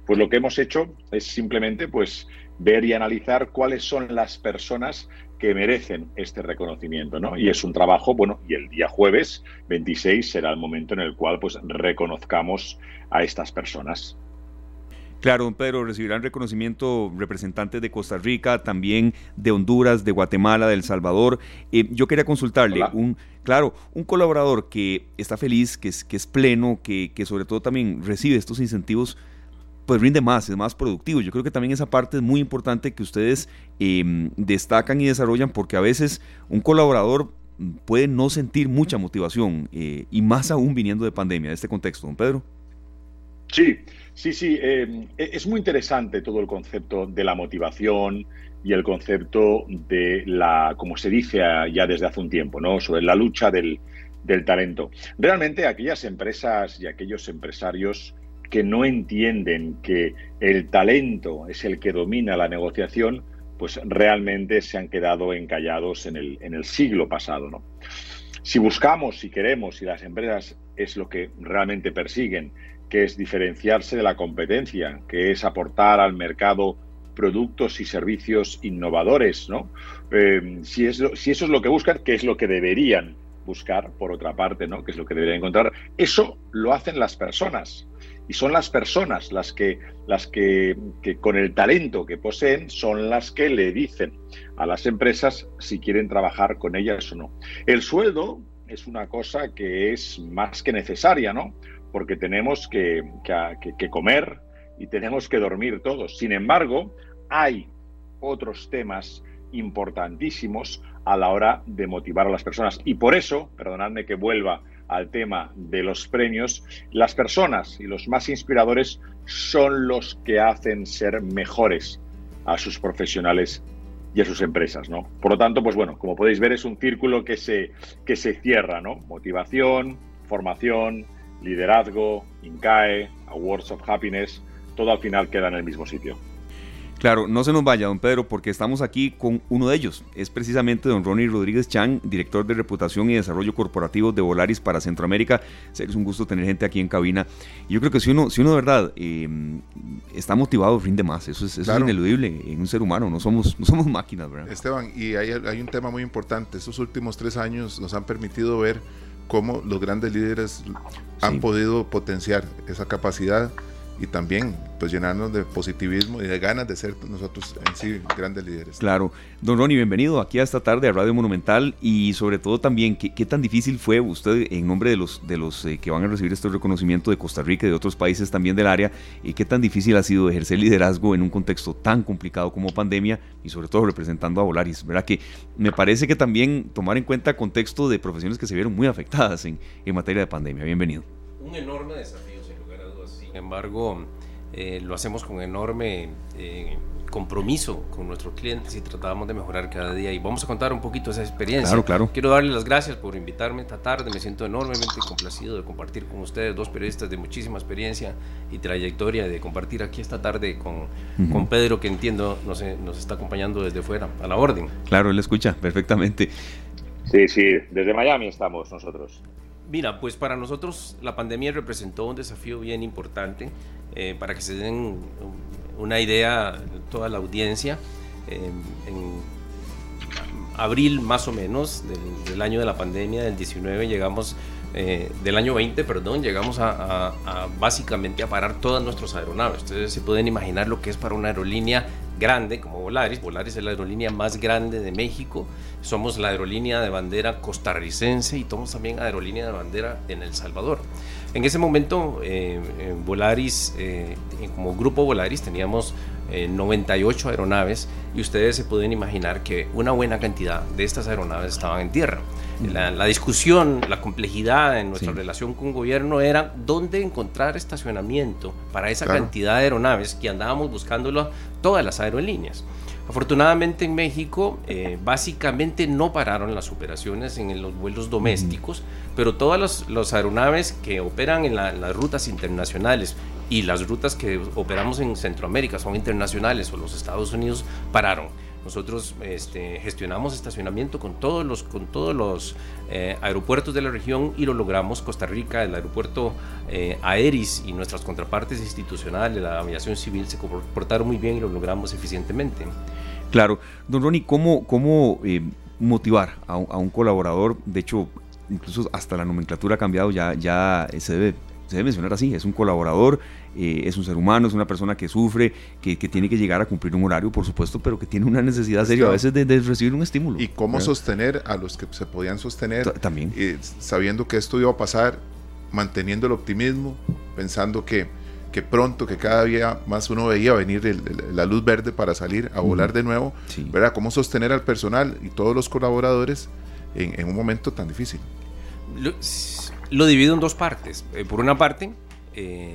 pues lo que hemos hecho es simplemente pues ver y analizar cuáles son las personas que merecen este reconocimiento, ¿no? Y es un trabajo, bueno, y el día jueves 26 será el momento en el cual pues reconozcamos a estas personas. Claro, don Pedro, recibirán reconocimiento representantes de Costa Rica, también de Honduras, de Guatemala, de El Salvador. Eh, yo quería consultarle, un, claro, un colaborador que está feliz, que es, que es pleno, que, que sobre todo también recibe estos incentivos, pues rinde más, es más productivo. Yo creo que también esa parte es muy importante que ustedes em, destacan y desarrollan porque a veces un colaborador puede no sentir mucha motivación eh, y más aún viniendo de pandemia, de este contexto, don Pedro. Sí, sí, sí. Em, e, es muy interesante todo el concepto de la motivación y el concepto de la, como se dice ya desde hace un tiempo, ¿no? Sobre la lucha del, del talento. Realmente aquellas empresas y aquellos empresarios que no entienden que el talento es el que domina la negociación, pues realmente se han quedado encallados en el, en el siglo pasado. ¿no? Si buscamos, si queremos, si las empresas es lo que realmente persiguen, que es diferenciarse de la competencia, que es aportar al mercado productos y servicios innovadores, ¿no? Eh, si, es, si eso es lo que buscan, que es lo que deberían buscar, por otra parte, ¿no? Que es lo que deberían encontrar, eso lo hacen las personas. Y son las personas las que, las que, con el talento que poseen son las que le dicen a las empresas si quieren trabajar con ellas o no. El sueldo es una cosa que es más que necesaria, ¿no? Porque tenemos que, que comer y tenemos que dormir todos. Sin embargo, hay otros temas importantísimos a la hora de motivar a las personas. Y por eso, perdonadme que vuelva al tema de los premios, las personas y los más inspiradores son los que hacen ser mejores a sus profesionales y a sus empresas, ¿no? Por lo tanto, pues bueno, como podéis ver, es un círculo que se, que se cierra, ¿no? Motivación, formación, liderazgo, INCAE, Awards of Happiness, todo al final queda en el mismo sitio. Claro, no se nos vaya, don Pedro, porque estamos aquí con uno de ellos. Es precisamente don Ronnie Rodríguez Chan, director de reputación y desarrollo corporativo de Volaris para Centroamérica. Es un gusto tener gente aquí en cabina. Yo creo que si uno, si uno de verdad em, está motivado, rinde más. Eso, es, ineludible en un ser humano. No somos, no somos máquinas, ¿verdad? Esteban, y hay, hay un tema muy importante. Estos últimos tres años nos han permitido ver cómo los grandes líderes han podido potenciar esa capacidad y también pues llenarnos de positivismo y de ganas de ser nosotros en sí grandes líderes. Claro. Don Ronnie, bienvenido aquí a esta tarde a Radio Monumental y sobre todo también, ¿qué, qué tan difícil fue usted en nombre de los, de los eh, que van a recibir este reconocimiento de Costa Rica y de otros países también del área, y qué tan difícil ha sido ejercer liderazgo en un contexto tan complicado como pandemia y sobre todo representando a Volaris? ¿Verdad que me parece que también tomar en cuenta contexto de profesiones que se vieron muy afectadas en, en materia de pandemia? Bienvenido. Un enorme desafío embargo, eh, lo hacemos con enorme eh, compromiso con nuestros clientes y tratamos de mejorar cada día. Y vamos a contar un poquito esa experiencia. Claro, claro. Quiero darle las gracias por invitarme esta tarde. Me siento enormemente complacido de compartir con ustedes, dos periodistas de muchísima experiencia y trayectoria, de compartir aquí esta tarde con, con Pedro, que entiendo nos, nos está acompañando desde fuera, a la orden. Claro, él escucha perfectamente. Sí, sí, desde Miami estamos nosotros. Mira, pues para nosotros la pandemia representó un desafío bien importante. Eh, para que se den una idea, toda la audiencia, en abril más o menos del, año de la pandemia, del 19, llegamos, eh, del año 20, perdón, llegamos a, básicamente a parar todas nuestras aeronaves. Ustedes se pueden imaginar lo que es para una aerolínea grande como Volaris. Volaris es la aerolínea más grande de México. Somos la aerolínea de bandera costarricense y somos también aerolínea de bandera en El Salvador. En ese momento, eh, Volaris, eh, como grupo Volaris, teníamos 98 aeronaves y ustedes se pueden imaginar que una buena cantidad de estas aeronaves estaban en tierra. La, discusión, la complejidad en nuestra relación con gobierno era dónde encontrar estacionamiento para esa cantidad de aeronaves que andábamos buscándolo todas las aerolíneas. Afortunadamente en México eh, básicamente no pararon las operaciones en los vuelos domésticos, pero todas las aeronaves que operan en, las rutas internacionales y las rutas que operamos en Centroamérica son internacionales o los Estados Unidos pararon. Nosotros este, gestionamos estacionamiento con todos los, con todos los eh, aeropuertos de la región y lo logramos. Costa Rica, el aeropuerto eh, Aeris y nuestras contrapartes institucionales, la aviación civil, se comportaron muy bien y lo logramos eficientemente. Claro. Don Ronnie, ¿cómo, cómo eh, motivar a, un colaborador? De hecho, incluso hasta la nomenclatura ha cambiado, ya, ya se debe se debe mencionar así, es un colaborador, eh, es un ser humano, es una persona que sufre, que, tiene que llegar a cumplir un horario, por supuesto, pero que tiene una necesidad seria a veces de, recibir un estímulo. Y cómo sostener a los que se podían sostener, también. Eh, sabiendo que esto iba a pasar, manteniendo el optimismo, pensando que, que pronto, que cada día más uno veía venir la luz verde para salir a volar de nuevo, ¿verdad? Cómo sostener al personal y todos los colaboradores en, en un momento tan difícil. Lo, lo divido en dos partes. Eh, por una parte, eh,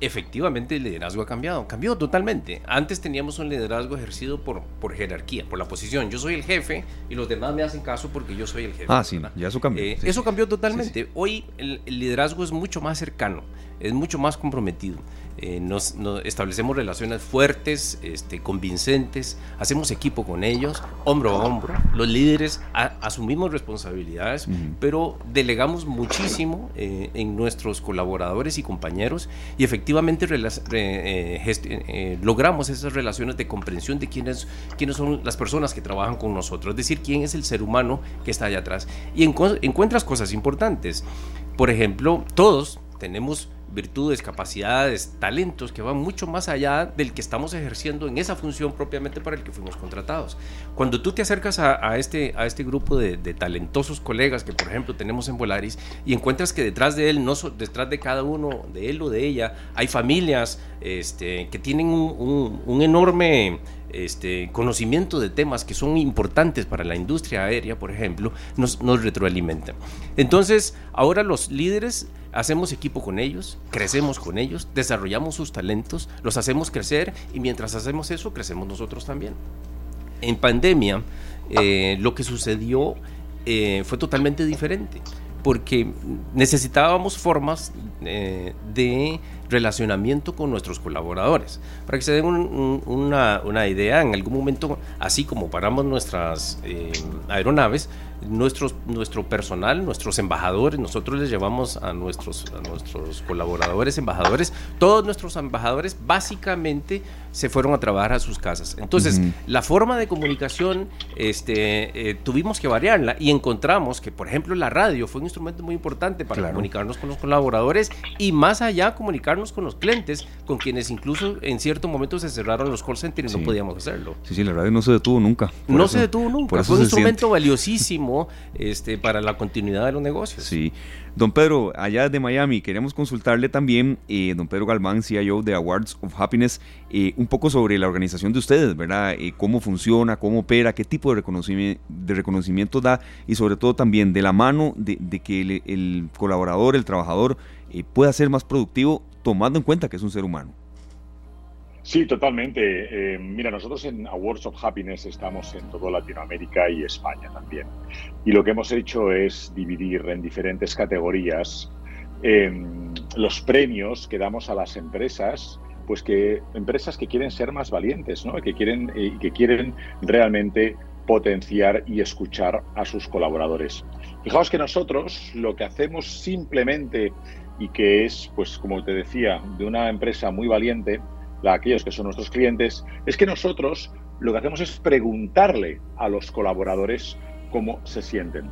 efectivamente el liderazgo ha cambiado, cambió totalmente. Antes teníamos un liderazgo ejercido por, por jerarquía, por la posición. Yo soy el jefe y los demás me hacen caso porque yo soy el jefe. Ah, sí, ya eso cambió. Eh, eso cambió totalmente. Hoy el, liderazgo es mucho más cercano, es mucho más comprometido. Eh, nos, establecemos relaciones fuertes, este, convincentes, hacemos equipo con ellos, hombro a hombro. Los líderes asumimos responsabilidades, pero delegamos muchísimo eh, en nuestros colaboradores y compañeros y efectivamente eh, logramos esas relaciones de comprensión de quiénes, quiénes son las personas que trabajan con nosotros, es decir, quién es el ser humano que está allá atrás. Y encuentras cosas importantes. Por ejemplo, todos tenemos virtudes, capacidades, talentos que van mucho más allá del que estamos ejerciendo en esa función propiamente para el que fuimos contratados. Cuando tú te acercas a, este, a este grupo de, talentosos colegas que, por ejemplo, tenemos en Volaris y encuentras que detrás de él, no detrás de cada uno, de él o de ella, hay familias este, que tienen un, enorme este, conocimiento de temas que son importantes para la industria aérea, por ejemplo, nos, nos retroalimentan. Entonces, ahora los líderes hacemos equipo con ellos, crecemos con ellos, desarrollamos sus talentos, los hacemos crecer y mientras hacemos eso, crecemos nosotros también. En pandemia, eh, lo que sucedió eh, fue totalmente diferente porque necesitábamos formas eh, de relacionamiento con nuestros colaboradores. Para que se den una, una, idea, en algún momento, así como paramos nuestras aeronaves, nuestros, nuestro personal, nuestros embajadores, nosotros les llevamos a nuestros, a nuestros colaboradores, embajadores, todos nuestros embajadores básicamente se fueron a trabajar a sus casas. Entonces, la forma de comunicación este, eh, tuvimos que variarla y encontramos que, por ejemplo, la radio fue un instrumento muy importante para comunicarnos con los colaboradores y más allá comunicarnos con los clientes, con quienes incluso en cierto momento se cerraron los call centers y no podíamos hacerlo. Sí, sí, la radio no se detuvo nunca. No se detuvo nunca. Fue un instrumento valiosísimo este, para la continuidad de los negocios. Sí. Don Pedro, allá de Miami, queremos consultarle también, eh, don Pedro Galván, CIO de Awards of Happiness, eh, un poco sobre la organización de ustedes, ¿verdad? Eh, cómo funciona, cómo opera, qué tipo de reconocimiento, de reconocimiento da y sobre todo también de la mano de, que el, colaborador, el trabajador, pueda ser más productivo tomando en cuenta que es un ser humano. Sí, totalmente. Eh, mira, nosotros en Awards of Happiness estamos en toda Latinoamérica y España también. Y lo que hemos hecho es dividir en diferentes categorías em, los premios que damos a las empresas, pues que empresas que quieren ser más valientes, ¿no? que quieren eh, que quieren realmente potenciar y escuchar a sus colaboradores. Fijaos que nosotros lo que hacemos simplemente y que es, pues como te decía, de una empresa muy valiente, aquellos que son nuestros clientes, es que nosotros lo que hacemos es preguntarle a los colaboradores cómo se sienten.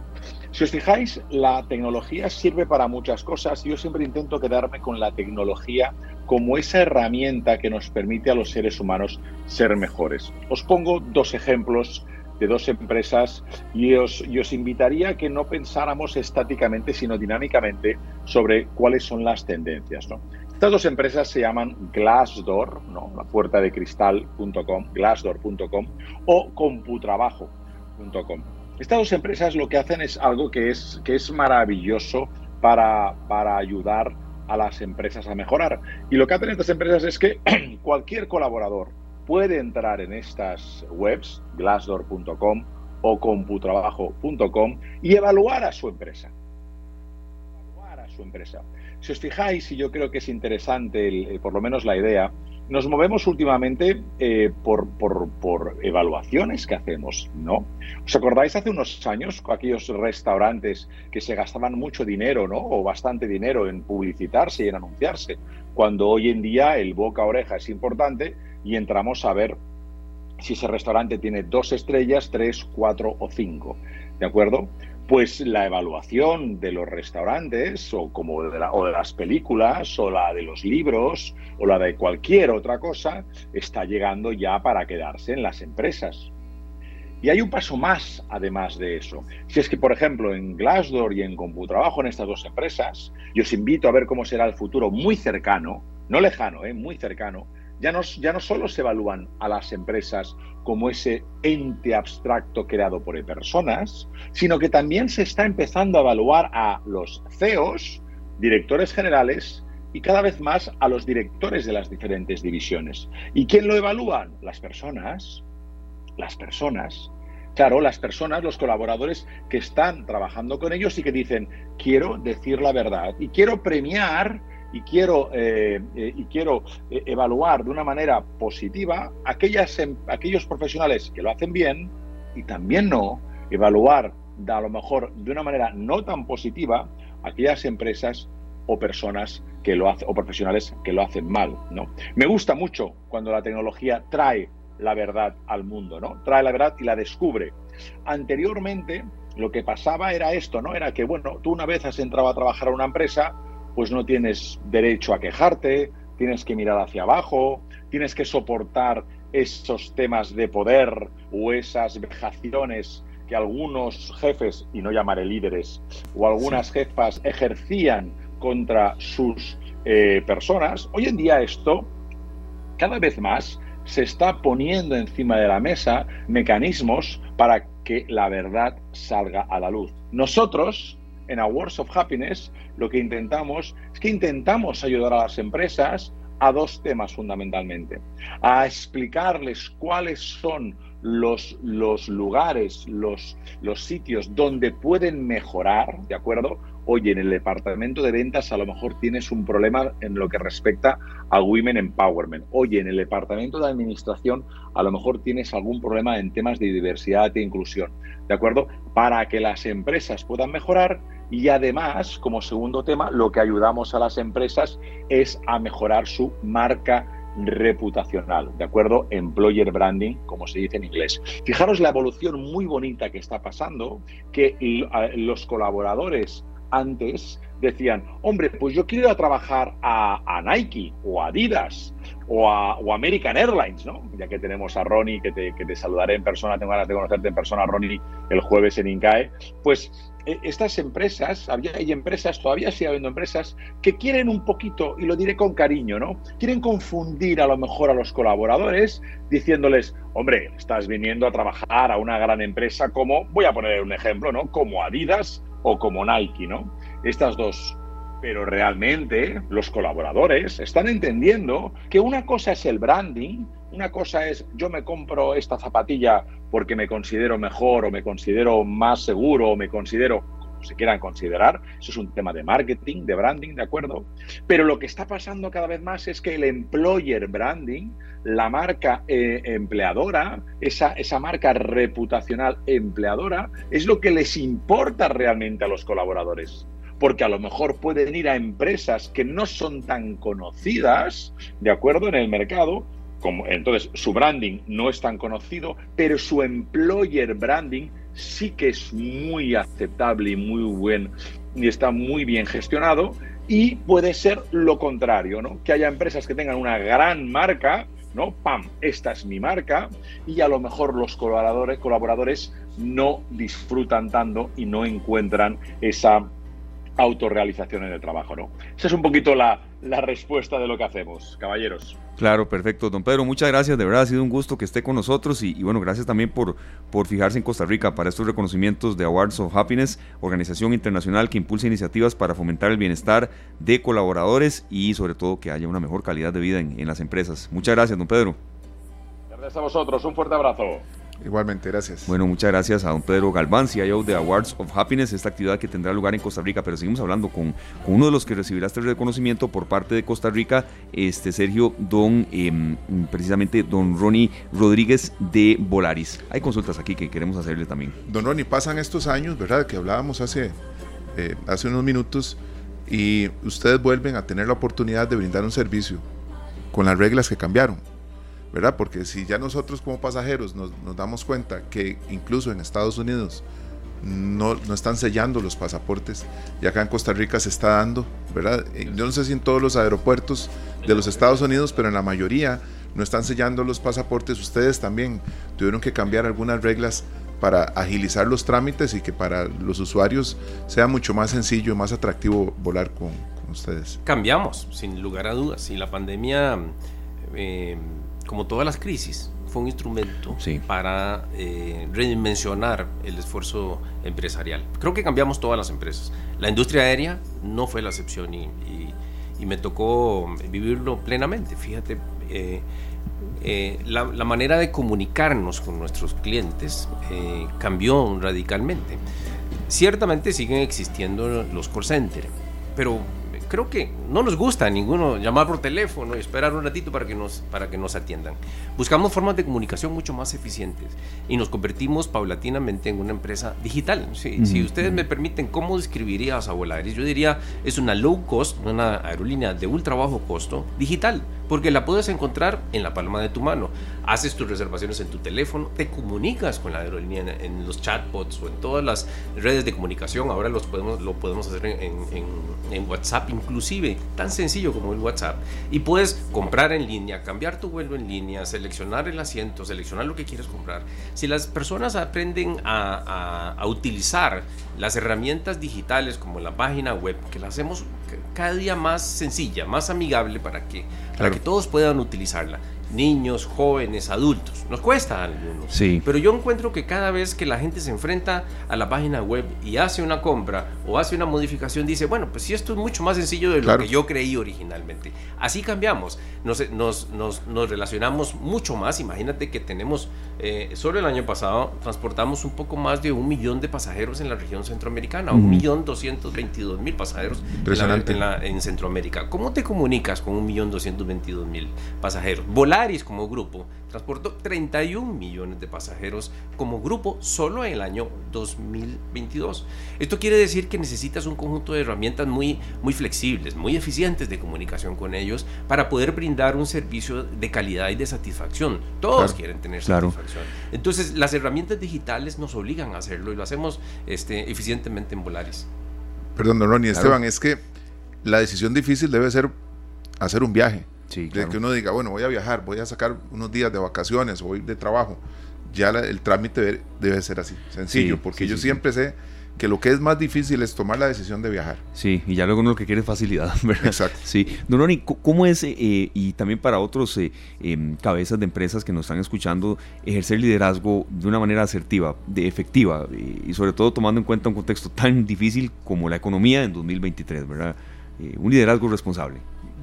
Si os fijáis, la tecnología sirve para muchas cosas y yo siempre intento quedarme con la tecnología como esa herramienta que nos permite a los seres humanos ser mejores. Os pongo dos ejemplos de dos empresas y os, y os invitaría a que no pensáramos estáticamente, sino dinámicamente sobre cuáles son las tendencias. Estas dos empresas se llaman Glassdoor, ¿no? la puerta de cristal.com, glassdoor.com o computrabajo.com. Estas dos empresas lo que hacen es algo que es, que es maravilloso para, para ayudar a las empresas a mejorar. Y lo que hacen estas empresas es que cualquier colaborador puede entrar en estas webs, glassdoor.com o computrabajo.com, y evaluar a su empresa. Evaluar a su empresa. Si os fijáis, y yo creo que es interesante, por lo menos la idea, nos movemos últimamente eh, por, por, evaluaciones que hacemos, ¿no? ¿Os acordáis hace unos años aquellos restaurantes que se gastaban mucho dinero, ¿no? O bastante dinero en publicitarse y en anunciarse, cuando hoy en día el boca a oreja es importante y entramos a ver si ese restaurante tiene dos estrellas, tres, cuatro o cinco, ¿de acuerdo? Pues la evaluación de los restaurantes o como de, o de, las películas o la de los libros o la de cualquier otra cosa está llegando ya para quedarse en las empresas. Y hay un paso más además de eso. Si es que, por ejemplo, en Glassdoor y en Computrabajo, en estas dos empresas, yo os invito a ver cómo será el futuro muy cercano, no lejano, ¿eh? muy cercano, ya no, ya no solo se evalúan a las empresas como ese ente abstracto creado por personas, sino que también se está empezando a evaluar a los CEOs, directores generales, y cada vez más a los directores de las diferentes divisiones. ¿Y quién lo evalúan? Las personas. Las personas. Claro, las personas, los colaboradores que están trabajando con ellos y que dicen, quiero decir la verdad y quiero premiar y quiero, eh, eh, y quiero eh, evaluar de una manera positiva aquellas, em, aquellos profesionales que lo hacen bien y también no evaluar de, a lo mejor de una manera no tan positiva aquellas empresas o personas que lo hacen o profesionales que lo hacen mal, ¿no? Me gusta mucho cuando la tecnología trae la verdad al mundo, ¿no? Trae la verdad y la descubre. Anteriormente lo que pasaba era esto, ¿no? Era que bueno, tú una vez has entrado a trabajar a una empresa, pues no tienes derecho a quejarte, tienes que mirar hacia abajo, tienes que soportar esos temas de poder o esas vejaciones que algunos jefes, y no llamaré líderes, o algunas jefas ejercían contra sus eh, personas. Hoy en día esto, cada vez más, se está poniendo encima de la mesa mecanismos para que la verdad salga a la luz. Nosotros, en Awards of Happiness lo que intentamos es que intentamos ayudar a las empresas a dos temas fundamentalmente. A explicarles cuáles son los, los lugares, los, los sitios donde pueden mejorar, ¿de acuerdo? Oye, en el departamento de ventas a lo mejor tienes un problema en lo que respecta a Women Empowerment. Oye, en el departamento de administración a lo mejor tienes algún problema en temas de diversidad e inclusión. ¿De acuerdo? Para que las empresas puedan mejorar y además, como segundo tema, lo que ayudamos a las empresas es a mejorar su marca reputacional, ¿de acuerdo? Employer branding, como se dice en inglés. Fijaros la evolución muy bonita que está pasando, que los colaboradores antes decían, hombre, pues yo quiero ir a trabajar a, Nike o a Adidas o a American Airlines, ¿no? Ya que tenemos a Ronnie, que te, que te saludaré en persona, tengo ganas de conocerte en persona, Ronnie, el jueves en INCAE, pues estas empresas, había, hay empresas, todavía sigue habiendo empresas, que quieren un poquito, y lo diré con cariño, ¿no? Quieren confundir a lo mejor a los colaboradores diciéndoles, hombre, estás viniendo a trabajar a una gran empresa como, voy a poner un ejemplo, ¿no? Como Adidas o como Nike, ¿no? Estas dos. Pero realmente los colaboradores están entendiendo que una cosa es el branding, una cosa es yo me compro esta zapatilla porque me considero mejor o me considero más seguro o me considero como se quieran considerar. Eso es un tema de marketing, de branding, ¿de acuerdo? Pero lo que está pasando cada vez más es que el employer branding, la marca eh, empleadora, esa, esa marca reputacional empleadora, es lo que les importa realmente a los colaboradores porque a lo mejor pueden ir a empresas que no son tan conocidas, ¿de acuerdo?, en el mercado, entonces, su branding no es tan conocido, pero su employer branding sí que es muy aceptable y muy buen y está muy bien gestionado. Y puede ser lo contrario, ¿no? Que haya empresas que tengan una gran marca, ¿no? ¡Pam! Esta es mi marca. Y a lo mejor los colaboradores, colaboradores no disfrutan tanto y no encuentran esa autorrealización en el trabajo, ¿no? Esa es un poquito la, la respuesta de lo que hacemos, caballeros. Claro, perfecto. Don Pedro, muchas gracias. De verdad ha sido un gusto que esté con nosotros y, bueno, gracias también por, por fijarse en Costa Rica para estos reconocimientos de Awards of Happiness, organización internacional que impulsa iniciativas para fomentar el bienestar de colaboradores y sobre todo que haya una mejor calidad de vida en, en las empresas. Muchas gracias, don Pedro. Gracias a vosotros, un fuerte abrazo. Igualmente, gracias. Bueno, muchas gracias a don Pedro Galván, CIO de Awards of Happiness, esta actividad que tendrá lugar en Costa Rica, pero seguimos hablando con, uno de los que recibirá este reconocimiento por parte de Costa Rica, este Sergio, don, em, precisamente don Ronnie Rodríguez de Volaris. Hay consultas aquí que queremos hacerle también. Don Ronnie, pasan estos años, ¿verdad? Que hablábamos hace, eh, hace unos minutos y ustedes vuelven a tener la oportunidad de brindar un servicio con las reglas que cambiaron ¿verdad? Porque si ya nosotros como pasajeros nos, damos cuenta que incluso en Estados Unidos no, no, están sellando los pasaportes y acá en Costa Rica se está dando, ¿verdad? Eh, yo no sé si en todos los aeropuertos de los Estados Unidos, pero en la mayoría no están sellando los pasaportes. Ustedes también tuvieron que cambiar algunas reglas para agilizar los trámites y que para los usuarios sea mucho más sencillo y más atractivo volar con, ustedes. Cambiamos, sin lugar a dudas. Y la pandemia... Eh, como todas las crisis, fue un instrumento para eh, redimensionar el esfuerzo empresarial. Creo que cambiamos todas las empresas. La industria aérea no fue la excepción y, me tocó vivirlo plenamente. Fíjate, eh, eh, la, manera de comunicarnos con nuestros clientes cambió radicalmente. Ciertamente siguen existiendo los call centers, pero creo que no nos gusta a ninguno llamar por teléfono y esperar un ratito para que nos, para que nos atiendan. Buscamos formas de comunicación mucho más eficientes y nos convertimos paulatinamente en una empresa digital. Si ustedes me permiten, ¿cómo describirías a Volaris? Yo diría, es una low cost, una aerolínea de ultra bajo costo digital porque la puedes encontrar en la palma de tu mano. Haces tus reservaciones en tu teléfono, te comunicas con la aerolínea en, los chatbots o en todas las redes de comunicación. Ahora los podemos, lo podemos hacer en, WhatsApp, inclusive, tan sencillo como el WhatsApp. Y puedes comprar en línea, cambiar tu vuelo en línea, seleccionar el asiento, seleccionar lo que quieres comprar. Si las personas aprenden a utilizar las herramientas digitales como la página web, que la hacemos cada día más sencilla, más amigable para que, para que todos puedan utilizarla niños, jóvenes, adultos. Nos cuesta a algunos. Sí. Pero yo encuentro que cada vez que la gente se enfrenta a la página web y hace una compra o hace una modificación, dice, bueno, pues si esto es mucho más sencillo de lo que yo creí originalmente. Así cambiamos. Nos, nos, nos, relacionamos mucho más. Imagínate que tenemos, eh, solo el año pasado, transportamos un poco más de un millón de pasajeros en la región centroamericana, un millón doscientos veintidós mil pasajeros en, en, Centroamérica. ¿Cómo te comunicas con un millón doscientos veintidós mil pasajeros? Volar como grupo transportó 31 millones de pasajeros como grupo solo en el año 2022. Esto quiere decir que necesitas un conjunto de herramientas muy, muy flexibles, muy eficientes de comunicación con ellos para poder brindar un servicio de calidad y de satisfacción. Todos quieren tener satisfacción. Entonces, las herramientas digitales nos obligan a hacerlo y lo hacemos este, eficientemente en Volaris. Perdón, don Ronnie, Esteban, es que la decisión difícil debe ser hacer un viaje de que uno diga, bueno, voy a viajar, voy a sacar unos días de vacaciones o de trabajo. Ya el trámite debe, ser así, sencillo, porque yo siempre sé que lo que es más difícil es tomar la decisión de viajar. Sí, y ya luego uno lo que quiere es facilidad, ¿verdad? Exacto. Sí. Don ¿cómo es, eh, y también para otros eh, em, cabezas de empresas que nos están escuchando, ejercer liderazgo de una manera asertiva, de efectiva, eh, y sobre todo tomando en cuenta un contexto tan difícil como la economía en 2023, ¿verdad? un liderazgo responsable.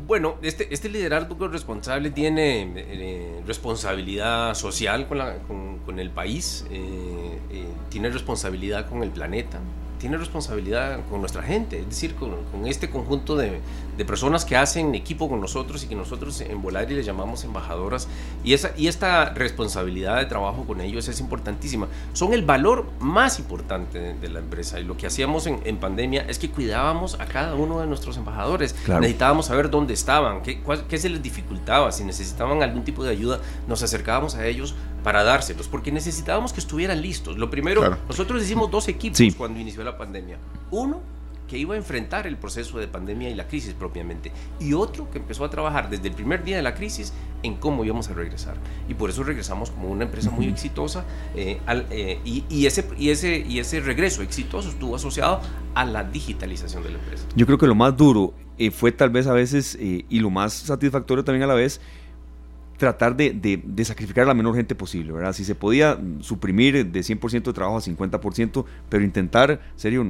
Bueno, este, este liderazgo responsable tiene eh, responsabilidad social con, la, con, el país, eh, eh, tiene responsabilidad con el planeta, tiene responsabilidad con nuestra gente, es decir, con, este conjunto de, personas que hacen equipo con nosotros y que nosotros en Volari les llamamos embajadoras. Y, esa, y esta responsabilidad de trabajo con ellos es importantísima. Son el valor más importante de, la empresa. Y lo que hacíamos en, pandemia es que cuidábamos a cada uno de nuestros embajadores. Necesitábamos saber dónde estaban, qué, qué se les dificultaba, si necesitaban algún tipo de ayuda, nos acercábamos a ellos para dárselos, porque necesitábamos que estuvieran listos. Lo primero, nosotros hicimos dos equipos cuando inició la pandemia. Uno que iba a enfrentar el proceso de pandemia y la crisis propiamente, y otro que empezó a trabajar desde el primer día de la crisis en cómo íbamos a regresar. Y por eso regresamos como una empresa muy exitosa, eh, eh, y, ese, y, ese, y ese regreso exitoso estuvo asociado a la digitalización de la empresa. Yo creo que lo más duro eh, fue tal vez a veces, y lo más satisfactorio también a la vez, tratar de, sacrificar a la menor gente posible, ¿verdad? Si se podía suprimir de 100% de trabajo a 50%, pero intentar, serio,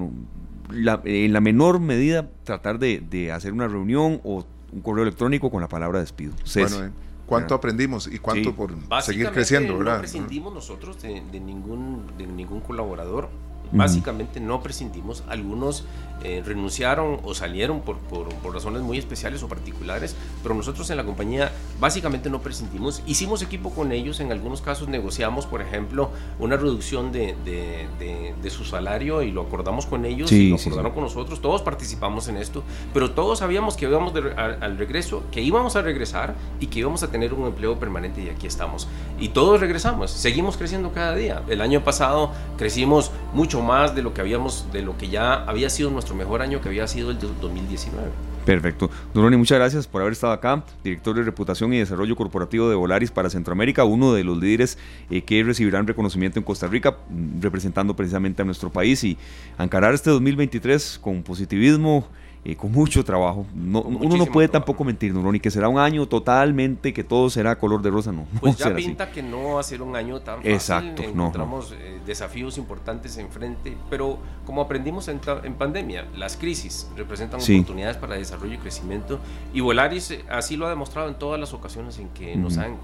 en la menor medida tratar de, hacer una reunión o un correo electrónico con la palabra despido. Bueno, eh, cuánto aprendimos y cuánto por seguir creciendo, ¿verdad? No prescindimos nosotros de, ningún, de ningún colaborador. Básicamente no prescindimos. Algunos eh, renunciaron o salieron por, por, razones muy especiales o particulares, pero nosotros en la compañía básicamente no prescintimos. Hicimos equipo con ellos, en algunos casos negociamos, por ejemplo, una reducción de, de, de, su salario y lo acordamos con ellos y lo acordaron con nosotros. Todos participamos en esto, pero todos sabíamos que íbamos al regreso, que íbamos a regresar y que íbamos a tener un empleo permanente y aquí estamos. Y todos regresamos, seguimos creciendo cada día. El año pasado crecimos mucho más de lo que habíamos, de lo que ya había sido nuestro mejor año que había sido el 2019. Perfecto. Duroni, muchas gracias por haber estado acá, director de Reputación y Desarrollo Corporativo de Volaris para Centroamérica, uno de los líderes eh, que recibirán reconocimiento en Costa Rica, mm, representando precisamente a nuestro país y encarar este 2023 con positivismo eh, con mucho trabajo. No, uno no puede tampoco mentir, Nuroni, que será un año totalmente que todo será color de rosa, no. Pues ya pinta que no va a ser un año tan fácil. Exacto, Encontramos eh, desafíos importantes enfrente, pero como aprendimos en, pandemia, las crisis representan oportunidades para desarrollo y crecimiento y Volaris eh, así lo ha demostrado en todas las ocasiones en que nos han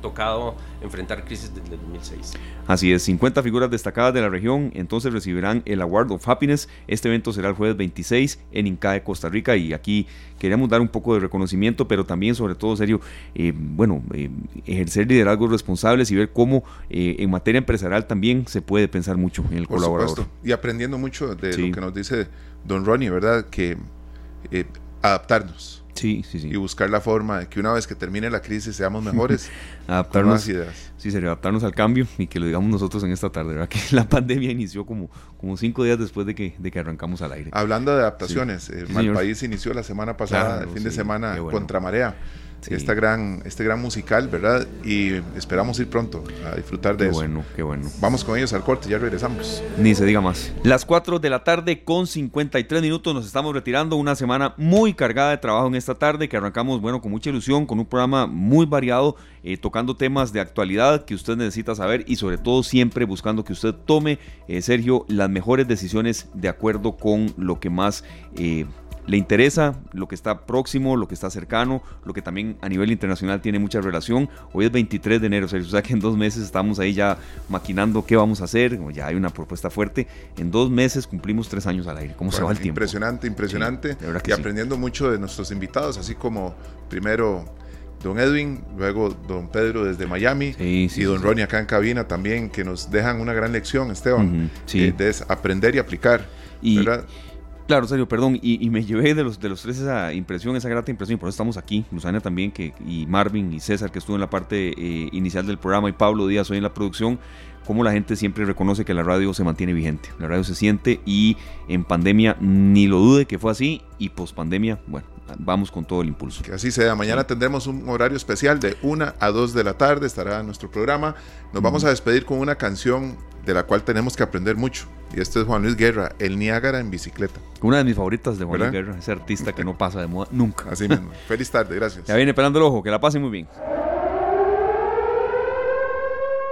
tocado enfrentar crisis desde el 2006. Así es, 50 figuras destacadas de la región entonces recibirán el Award of Happiness. Este evento será el jueves 26 en INCAE Costa Rica y aquí queríamos dar un poco de reconocimiento, pero también sobre todo, serio, eh, bueno, eh, ejercer liderazgos responsables y ver cómo eh, en materia empresarial también se puede pensar mucho en el Por colaborador. Supuesto. Y aprendiendo mucho de lo que nos dice don Ronnie, ¿verdad? Que adaptarnos Sí, sí, sí. Y buscar la forma de que una vez que termine la crisis seamos mejores. adaptarnos. ideas. Sí, adaptarnos al cambio y que lo digamos nosotros en esta tarde, ¿verdad? Que la pandemia inició como, como cinco días después de que, de que arrancamos al aire. Hablando de adaptaciones, el eh, país inició la semana pasada, el fin de semana, contra marea esta gran, este gran musical, ¿verdad? Y esperamos ir pronto a disfrutar de qué eso. bueno, qué bueno. Vamos con ellos al corte, ya regresamos. Ni se diga más. Las 4 de la tarde con 53 minutos nos estamos retirando. Una semana muy cargada de trabajo en esta tarde que arrancamos, bueno, con mucha ilusión, con un programa muy variado, eh, tocando temas de actualidad que usted necesita saber y sobre todo siempre buscando que usted tome, eh, Sergio, las mejores decisiones de acuerdo con lo que más... Eh, le interesa lo que está próximo, lo que está cercano, lo que también a nivel internacional tiene mucha relación. Hoy es 23 de enero, o sea que en dos meses estamos ahí ya maquinando qué vamos a hacer, ya hay una propuesta fuerte. En dos meses cumplimos tres años al aire. ¿Cómo se va el tiempo? Impresionante, impresionante. y aprendiendo mucho de nuestros invitados, así como primero don Edwin, luego don Pedro desde Miami y don Ronnie acá en cabina también, que nos dejan una gran lección, Esteban, eh, de aprender y aplicar. Y, ¿verdad? Claro, serio, perdón. Y, me llevé de los, de los tres esa impresión, esa grata impresión. por eso estamos aquí. Luzana también, que, y Marvin y César, que estuvo en la parte eh, inicial del programa, y Pablo Díaz hoy en la producción. Cómo la gente siempre reconoce que la radio se mantiene vigente. La radio se siente y en pandemia ni lo dude que fue así. Y post pandemia, bueno, vamos con todo el impulso. Que así sea. Mañana tendremos un horario especial de 1 a 2 de la tarde. Estará nuestro programa. Nos vamos a despedir con una canción de la cual tenemos que aprender mucho. Y este es Juan Luis Guerra, el Niágara en bicicleta. Una de mis favoritas de Juan Luis Guerra, ese artista que no pasa de moda nunca. Así mismo. Feliz tarde, gracias. Ya viene pelando el ojo, que la pase muy bien.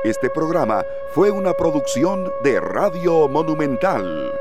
Este programa fue una producción de Radio Monumental.